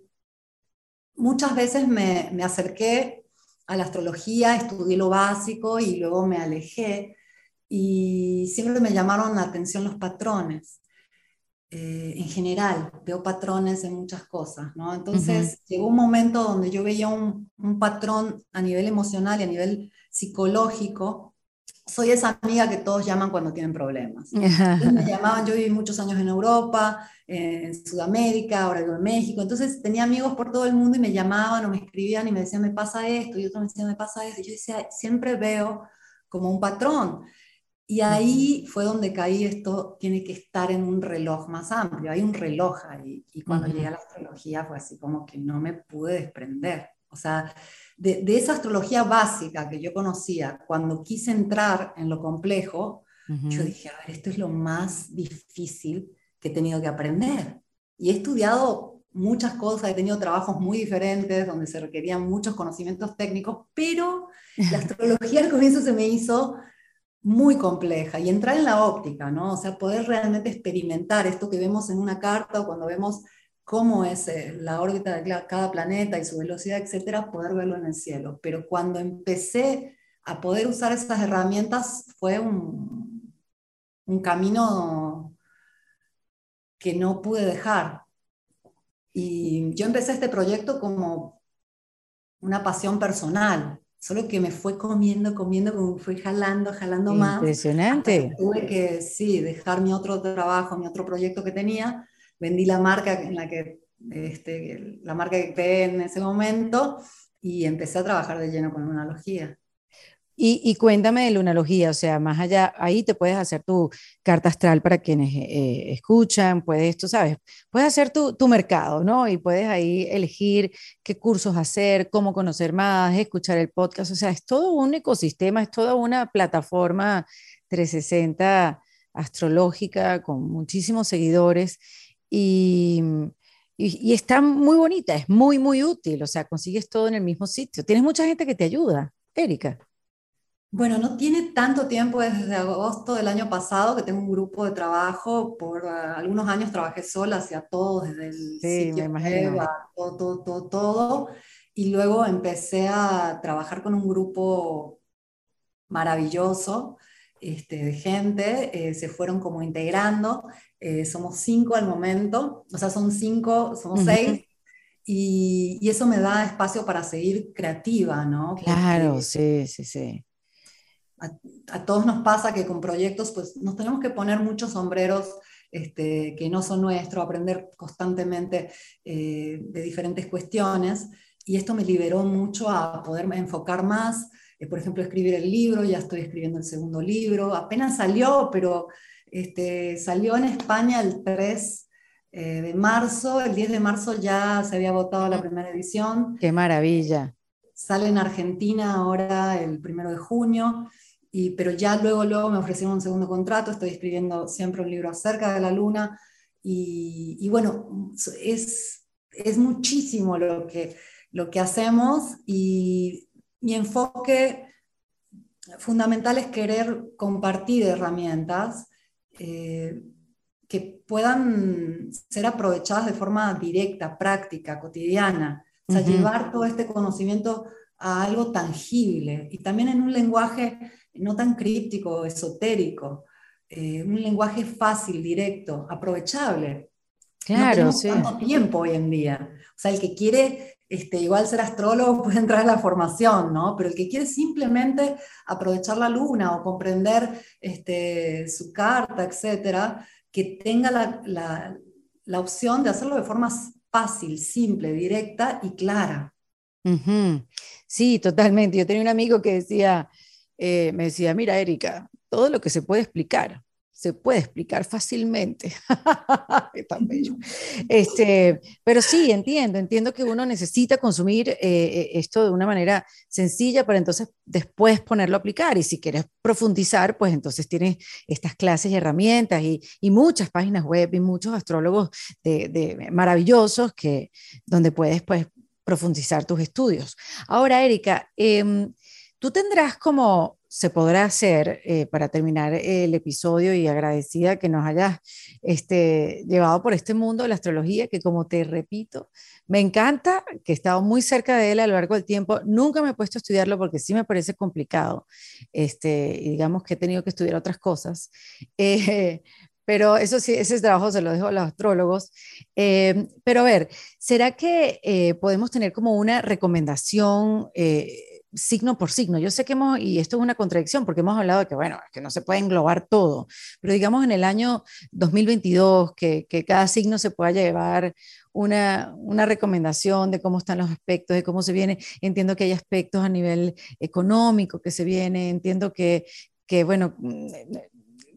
muchas veces me, me acerqué a la astrología, estudié lo básico y luego me alejé y siempre me llamaron la atención los patrones. Eh, en general, veo patrones en muchas cosas, ¿no? Entonces llegó un momento donde yo veía un, un, patrón a nivel emocional y a nivel psicológico, soy esa amiga que todos llaman cuando tienen problemas. me llamaban, yo viví muchos años en Europa, en Sudamérica, ahora vivo en México, entonces tenía amigos por todo el mundo y me llamaban o me escribían y me decían, me pasa esto, y otro me decía, me pasa esto, y yo decía, siempre veo como un patrón. Y ahí fue donde caí, esto tiene que estar en un reloj más amplio, hay un reloj ahí. Y cuando llegué a la astrología fue así como que no me pude desprender. O sea, de, esa astrología básica que yo conocía, cuando quise entrar en lo complejo, Yo dije, a ver, esto es lo más difícil que he tenido que aprender. Y he estudiado muchas cosas, he tenido trabajos muy diferentes donde se requerían muchos conocimientos técnicos, pero la astrología al comienzo se me hizo muy compleja y entrar en la óptica, ¿no? O sea, poder realmente experimentar esto que vemos en una carta o cuando vemos cómo es eh, la órbita de cada planeta y su velocidad, etcétera, poder verlo en el cielo. Pero cuando empecé a poder usar esas herramientas fue un, un camino que no pude dejar. Y yo empecé este proyecto como una pasión personal, solo que me fue comiendo, comiendo, como fui jalando, jalando más. Impresionante. Tuve que, sí, dejar mi otro trabajo, mi otro proyecto que tenía, vendí la marca en la que, este, la marca que creé en ese momento y empecé a trabajar de lleno con lunalogía. Y, cuéntame de lunalogía, o sea, más allá, ahí te puedes hacer tu carta astral para quienes eh, escuchan, puedes, tú sabes, puedes hacer tu, tu, mercado, ¿no? Y puedes ahí elegir qué cursos hacer, cómo conocer más, escuchar el podcast, o sea, es todo un ecosistema, es toda una plataforma 360 astrológica con muchísimos seguidores y, y, y está muy bonita, es muy, muy útil, o sea, consigues todo en el mismo sitio. Tienes mucha gente que te ayuda, Erika. Bueno, no tiene tanto tiempo desde agosto del año pasado que tengo un grupo de trabajo. Por uh, algunos años trabajé sola, hacía todo desde el sí, sitio me web, todo, todo, todo, todo. Y luego empecé a trabajar con un grupo maravilloso este, de gente. Eh, se fueron como integrando. Eh, somos cinco al momento, o sea, son cinco, somos seis. Y, y, eso me da espacio para seguir creativa, ¿no? Porque, claro, sí, sí, sí a, todos nos pasa que con proyectos pues nos tenemos que poner muchos sombreros este, que no son nuestros, aprender constantemente eh, de diferentes cuestiones. Y esto me liberó mucho a poder enfocar más, eh, por ejemplo, escribir el libro, ya estoy escribiendo el segundo libro, apenas salió, pero este, salió en España el 3 eh, de marzo, el 10 de marzo ya se había votado la primera edición. ¡Qué maravilla! Sale en Argentina ahora el 1 de junio pero ya luego, luego me ofrecieron un segundo contrato, estoy escribiendo siempre un libro acerca de la luna y, y bueno, es, es muchísimo lo que, lo que hacemos y mi enfoque fundamental es querer compartir herramientas eh, que puedan ser aprovechadas de forma directa, práctica, cotidiana. O sea, llevar todo este conocimiento a algo tangible y también en un lenguaje no tan críptico, esotérico, eh, un lenguaje fácil, directo, aprovechable. Claro, no sí. tanto tiempo hoy en día. O sea, el que quiere este, igual ser astrólogo puede entrar en la formación, ¿no? Pero el que quiere simplemente aprovechar la luna o comprender este, su carta, etcétera, que tenga la, la, la opción de hacerlo de forma fácil, simple, directa y clara. Sí, totalmente. Yo tenía un amigo que decía, eh, me decía, mira, Erika, todo lo que se puede explicar, se puede explicar fácilmente. tan bello. Este, pero sí, entiendo, entiendo que uno necesita consumir eh, esto de una manera sencilla para entonces después ponerlo a aplicar. Y si quieres profundizar, pues entonces tienes estas clases y herramientas y, y muchas páginas web y muchos astrólogos de, de maravillosos que, donde puedes pues profundizar tus estudios. Ahora, Erika, eh, tú tendrás como se podrá hacer eh, para terminar el episodio y agradecida que nos hayas este, llevado por este mundo la astrología, que como te repito, me encanta, que he estado muy cerca de él a lo largo del tiempo. Nunca me he puesto a estudiarlo porque sí me parece complicado, este, y digamos que he tenido que estudiar otras cosas. Eh, pero eso sí, ese trabajo se lo dejo a los astrólogos. Eh, pero a ver, ¿será que podemos tener como una recomendación signo por signo? Yo sé que hemos, y esto es una contradicción, porque hemos hablado de que, bueno, que no se puede englobar todo, pero digamos en el año 2022, que, que cada signo se pueda llevar una, una, recomendación de cómo están los aspectos, de cómo se viene. Entiendo que hay aspectos a nivel económico que se viene, entiendo que, que bueno,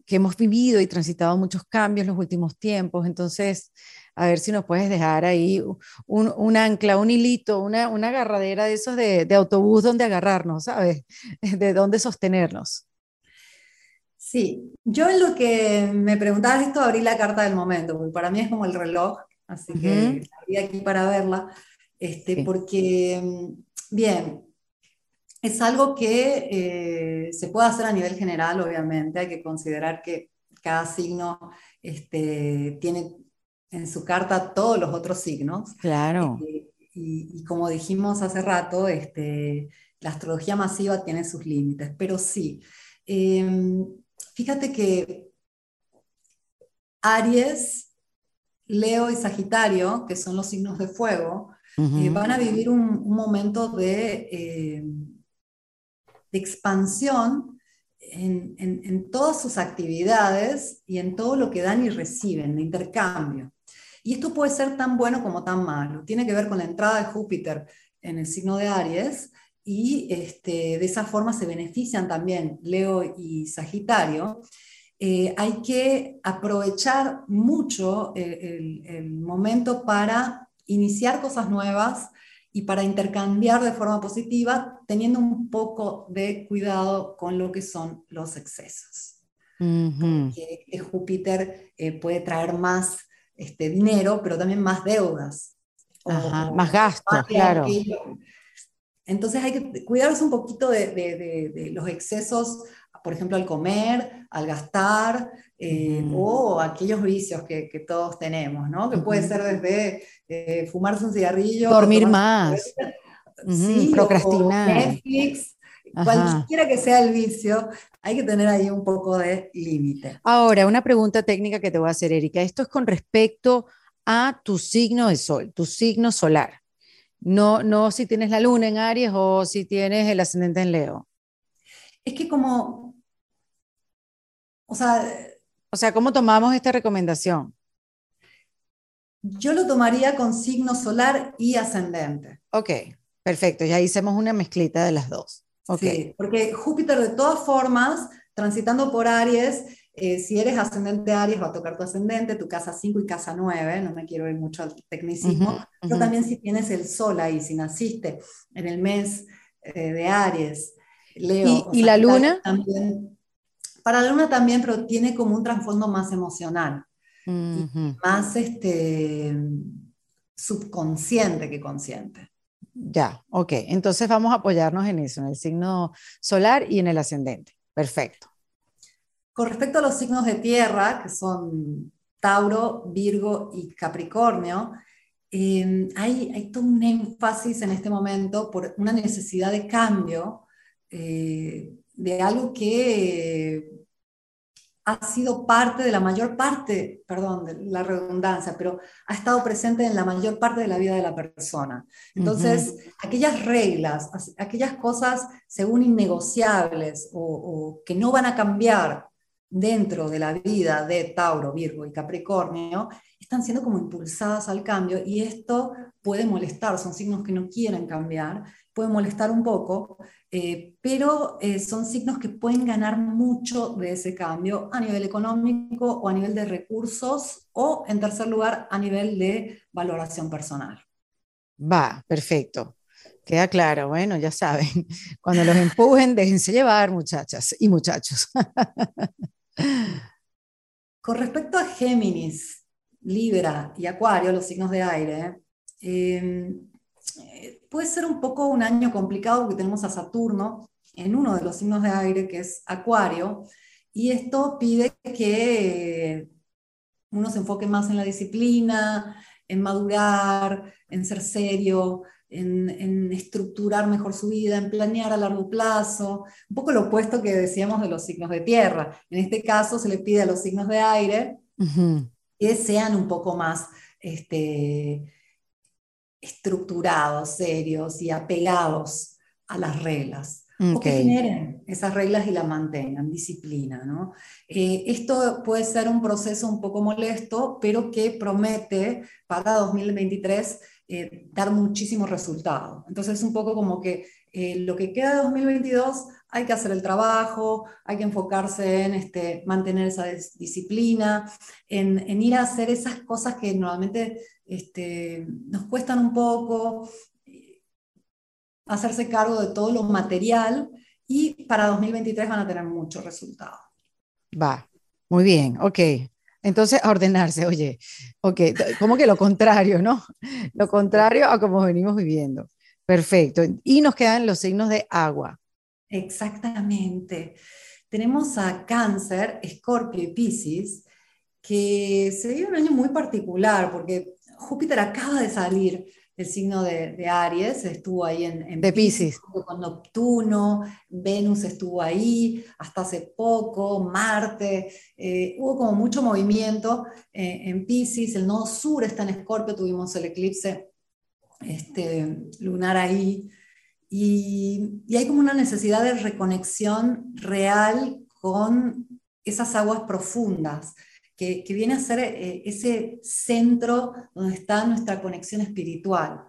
que hemos vivido y transitado muchos cambios los últimos tiempos. Entonces, a ver si nos puedes dejar ahí un, un ancla, un hilito, una, una agarradera de esos de, de, autobús donde agarrarnos, ¿sabes? De dónde sostenernos. Sí, yo en lo que me preguntabas esto abrí la carta del momento, porque para mí es como el reloj, así que abrí aquí para verla, este, porque, mm, bien, es algo que eh, se puede hacer a nivel general, obviamente, hay que considerar que cada signo este, tiene en su carta todos los otros signos. Claro. Eh, y, como dijimos hace rato, este, la astrología masiva tiene sus límites, pero sí. Em, fíjate que Aries, Leo y Sagitario, que son los signos de fuego, eh, van a vivir un, momento de, em, de expansión en, en, todas sus actividades y en todo lo que dan y reciben, de intercambio. Y esto puede ser tan bueno como tan malo. Tiene que ver con la entrada de Júpiter en el signo de Aries y este, de esa forma se benefician también Leo y Sagitario. Eh, hay que aprovechar mucho eh, el, momento para iniciar cosas nuevas y para intercambiar de forma positiva, teniendo un poco de cuidado con lo que son los excesos. Porque Júpiter eh, puede traer más este, dinero, pero también más deudas. más gastos, claro. Entonces hay que cuidarse un poquito de, los excesos, por ejemplo, al comer, al gastar, eh, o aquellos vicios que, todos tenemos, ¿no? Que puede ser desde eh, fumarse un cigarrillo. Dormir más. procrastinar. Netflix, cualquiera que sea el vicio, hay que tener ahí un poco de límite. Ahora, una pregunta técnica que te voy a hacer, Erika. Esto es con respecto a tu signo de sol, tu signo solar. No, no si tienes la luna en Aries o si tienes el ascendente en Leo. Es que como, o sea... O sea, ¿cómo tomamos esta recomendación? Yo lo tomaría con signo solar y ascendente. Ok, perfecto. Ya hicimos una mezclita de las dos. Sí, porque Júpiter de todas formas, transitando por Aries, eh, si eres ascendente Aries, va a tocar tu ascendente, tu casa 5 y casa 9, no me quiero ir mucho al tecnicismo, pero también si tienes el sol ahí, si naciste en el mes eh, de Aries, Leo. ¿Y, la luna? También, para la luna también, pero tiene como un trasfondo más emocional, más este, subconsciente que consciente. Ya, ok. Entonces vamos a apoyarnos en eso, en el signo solar y en el ascendente. Perfecto. Con respecto a los signos de tierra, que son Tauro, Virgo y Capricornio, em, hay, todo un énfasis en este momento por una necesidad de cambio, eh, de algo que ha sido parte de la mayor parte, perdón, de la redundancia, pero ha estado presente en la mayor parte de la vida de la persona. Entonces, aquellas reglas, aquellas cosas según innegociables o, que no van a cambiar dentro de la vida de Tauro, Virgo y Capricornio, están siendo como impulsadas al cambio y esto puede molestar, son signos que no quieren cambiar, puede molestar un poco, eh, pero eh, son signos que pueden ganar mucho de ese cambio a nivel económico o a nivel de recursos o, en tercer lugar, a nivel de valoración personal. Va, perfecto. Queda claro, bueno, ya saben, cuando los empujen, déjense llevar, muchachas y muchachos. Con respecto a Géminis, Libra y Acuario, los signos de aire, eh, puede ser un poco un año complicado porque tenemos a Saturno en uno de los signos de aire, que es Acuario, y esto pide que uno se enfoque más en la disciplina, en madurar, en ser serio, en, estructurar mejor su vida, en planear a largo plazo, un poco lo opuesto que decíamos de los signos de tierra. En este caso se le pide a los signos de aire que sean un poco más este, estructurados, serios y apegados a las reglas. O que generen esas reglas y las mantengan, disciplina. ¿no? Eh, esto puede ser un proceso un poco molesto, pero que promete para 2023 eh, dar muchísimos resultados. Entonces es un poco como que eh, lo que queda de 2022 hay que hacer el trabajo, hay que enfocarse en este, mantener esa disciplina, en, ir a hacer esas cosas que normalmente este, nos cuestan un poco, hacerse cargo de todo lo material y para 2023 van a tener muchos resultados. Va, muy bien, ok. Entonces, a ordenarse, oye, ok, como que lo contrario, ¿no? Lo contrario a como venimos viviendo. Perfecto. Y nos quedan los signos de agua. Exactamente. Tenemos a Cáncer, Escorpio y Piscis, que se vive un año muy particular porque Júpiter acaba de salir del signo de, Aries, estuvo ahí en, de Pisces. Con Neptuno, Venus estuvo ahí hasta hace poco, Marte, eh, hubo como mucho movimiento eh, en Pisces, el nodo sur está en Escorpio, tuvimos el eclipse este, lunar ahí, y, hay como una necesidad de reconexión real con esas aguas profundas, que, viene a ser eh, ese centro donde está nuestra conexión espiritual,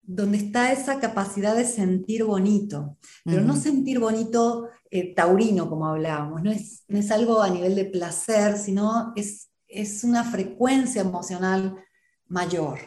donde está esa capacidad de sentir bonito, pero no sentir bonito eh, taurino, como hablábamos, no es, no es, algo a nivel de placer, sino es, es una frecuencia emocional mayor.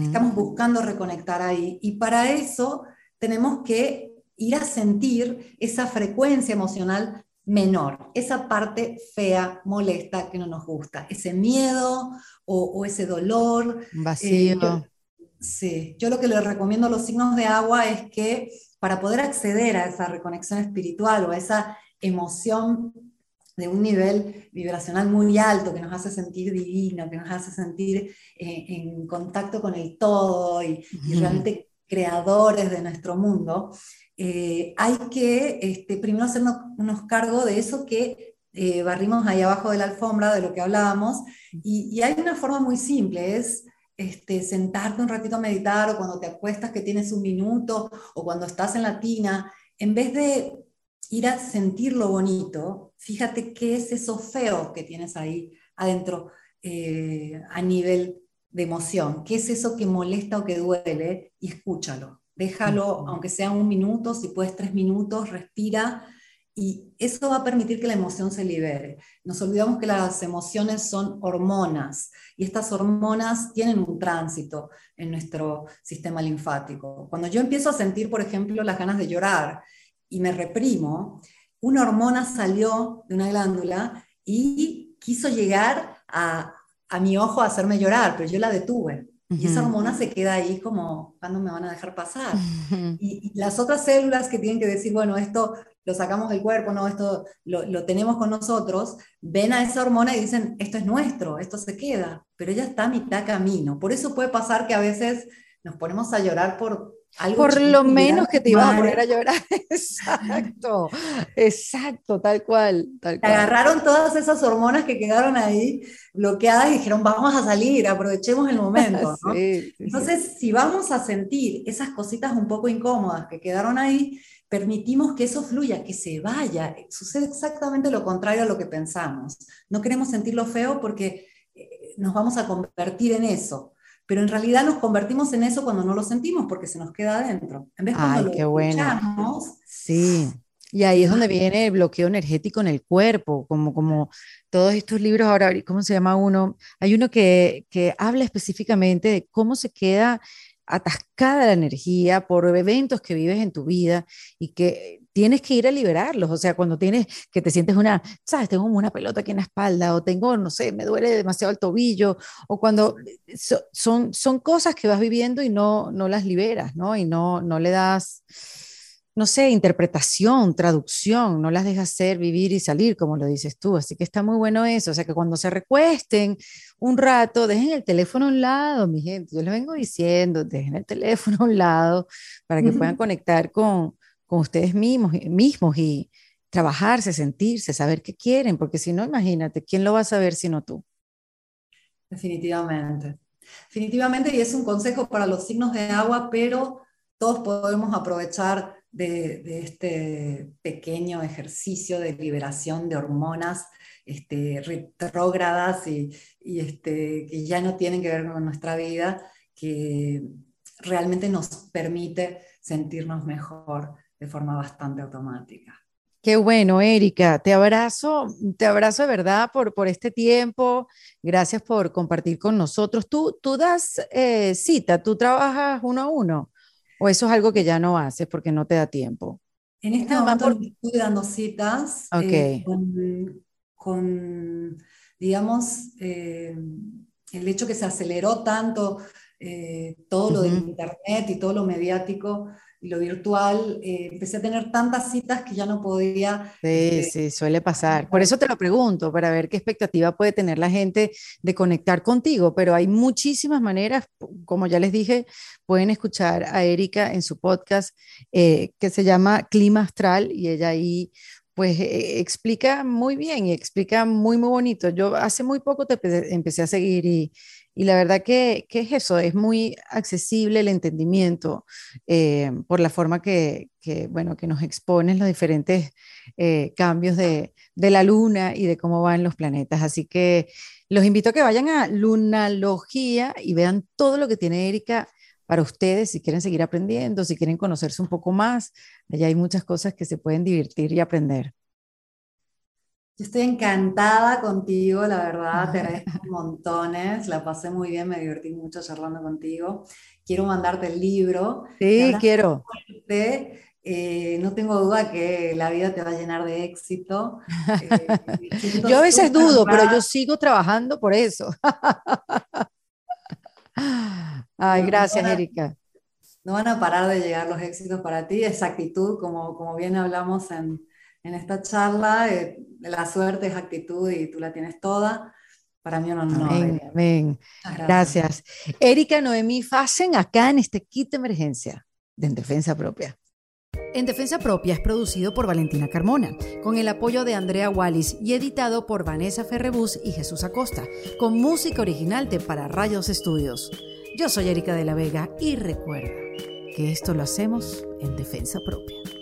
Estamos buscando reconectar ahí. Y para eso tenemos que ir a sentir esa frecuencia emocional menor, esa parte fea, molesta, que no nos gusta, ese miedo o, ese dolor. Vacío. Eh, sí, yo lo que le recomiendo a los signos de agua es que para poder acceder a esa reconexión espiritual o a esa emoción de un nivel vibracional muy alto que nos hace sentir divino, que nos hace sentir eh, en contacto con el todo y, y realmente creadores de nuestro mundo, eh, hay que este, primero hacernos cargo de eso que eh, barrimos ahí abajo de la alfombra, de lo que hablábamos, y, hay una forma muy simple, es este, sentarte un ratito a meditar o cuando te acuestas que tienes un minuto o cuando estás en la tina, en vez de ir a sentir lo bonito, fíjate qué es eso feo que tienes ahí adentro eh, a nivel de emoción, qué es eso que molesta o que duele y escúchalo. Déjalo, aunque sea un minuto, si puedes tres minutos, respira y eso va a permitir que la emoción se libere. Nos olvidamos que las emociones son hormonas y estas hormonas tienen un tránsito en nuestro sistema linfático. Cuando yo empiezo a sentir, por ejemplo, las ganas de llorar y me reprimo, una hormona salió de una glándula y quiso llegar a, a mi ojo a hacerme llorar, pero yo la detuve. Y esa hormona se queda ahí como, ¿cuándo me van a dejar pasar? y, las otras células que tienen que decir, bueno, esto lo sacamos del cuerpo, no, esto lo, lo, tenemos con nosotros, ven a esa hormona y dicen, esto es nuestro, esto se queda, pero ella está a mitad camino. Por eso puede pasar que a veces nos ponemos a llorar por por lo menos que te ibas a poner a llorar. Exacto, exacto, tal cual, tal cual. Agarraron todas esas hormonas que quedaron ahí bloqueadas y dijeron, vamos a salir, aprovechemos el momento. Entonces, si vamos a sentir esas cositas un poco incómodas que quedaron ahí, permitimos que eso fluya, que se vaya. Sucede exactamente lo contrario a lo que pensamos. No queremos sentir lo feo porque eh, nos vamos a convertir en eso pero en realidad nos convertimos en eso cuando no lo sentimos porque se nos queda adentro. En vez cuando Ay, qué bueno. Sí. Y ahí es donde viene el bloqueo energético en el cuerpo, como, como todos estos libros ahora, ¿cómo se llama uno? Hay uno que, que habla específicamente de cómo se queda atascada la energía por eventos que vives en tu vida y que tienes que ir a liberarlos. O sea, cuando tienes que te sientes una, sabes, tengo una pelota aquí en la espalda o tengo, no sé, me duele demasiado el tobillo o cuando son, son cosas que vas viviendo y no, no las liberas, ¿no? Y no, no le das, no sé, interpretación, traducción, no las dejas ser, vivir y salir, como lo dices tú. Así que está muy bueno eso. O sea, que cuando se recuesten un rato, dejen el teléfono a un lado, mi gente. Yo les vengo diciendo, dejen el teléfono a un lado para que puedan conectar con con ustedes mismos, mismos y trabajarse, sentirse, saber qué quieren, porque si no, imagínate, ¿quién lo va a saber sino tú? Definitivamente. Definitivamente, y es un consejo para los signos de agua, pero todos podemos aprovechar de, este pequeño ejercicio de liberación de hormonas este, retrógradas y, y este, que ya no tienen que ver con nuestra vida, que realmente nos permite sentirnos mejor de forma bastante automática. Qué bueno, Erika. Te abrazo, te abrazo de verdad por, por este tiempo. Gracias por compartir con nosotros. ¿Tú, tú das eh, cita? ¿Tú trabajas uno a uno? ¿O eso es algo que ya no haces porque no te da tiempo? En este momento estoy dando citas eh, con, con digamos, eh, el hecho que se aceleró tanto eh, todo lo de Internet y todo lo mediático y lo virtual, eh, empecé a tener tantas citas que ya no podía. Sí, este, sí, suele pasar. Por eso te lo pregunto, para ver qué expectativa puede tener la gente de conectar contigo, pero hay muchísimas maneras, como ya les dije, pueden escuchar a Erika en su podcast que se llama Clima Astral y ella ahí pues eh, explica muy bien y explica muy, muy bonito. Yo hace muy poco te empecé a seguir y, y la verdad que, que, es eso, es muy accesible el entendimiento eh, por la forma que, bueno, que nos exponen los diferentes eh, cambios de, de, la luna y de cómo van los planetas. Así que los invito a que vayan a Lunalogía y vean todo lo que tiene Erika para ustedes si quieren seguir aprendiendo, si quieren conocerse un poco más. Allá hay muchas cosas que se pueden divertir y aprender. Estoy encantada contigo, la verdad, te agradezco montones, la pasé muy bien, me divertí mucho charlando contigo. Quiero mandarte el libro. Sí, quiero. Eh, no tengo duda que la vida te va a llenar de éxito. Eh, yo a veces dudo, pero yo sigo trabajando por eso. Ay, gracias, Erika. No van a parar de llegar los éxitos para ti, esa actitud, como, como bien hablamos en, en esta charla, eh, la suerte es actitud y tú la tienes toda. Para mí un honor. Amén, amén. Gracias. Erika Noemí Fasen, acá en este kit de emergencia de En Defensa Propia. En Defensa Propia es producido por Valentina Carmona, con el apoyo de Andrea Wallis y editado por Vanessa Ferrebus y Jesús Acosta, con música original de Para Rayos Estudios. Yo soy Erika de la Vega y recuerda que esto lo hacemos en Defensa Propia.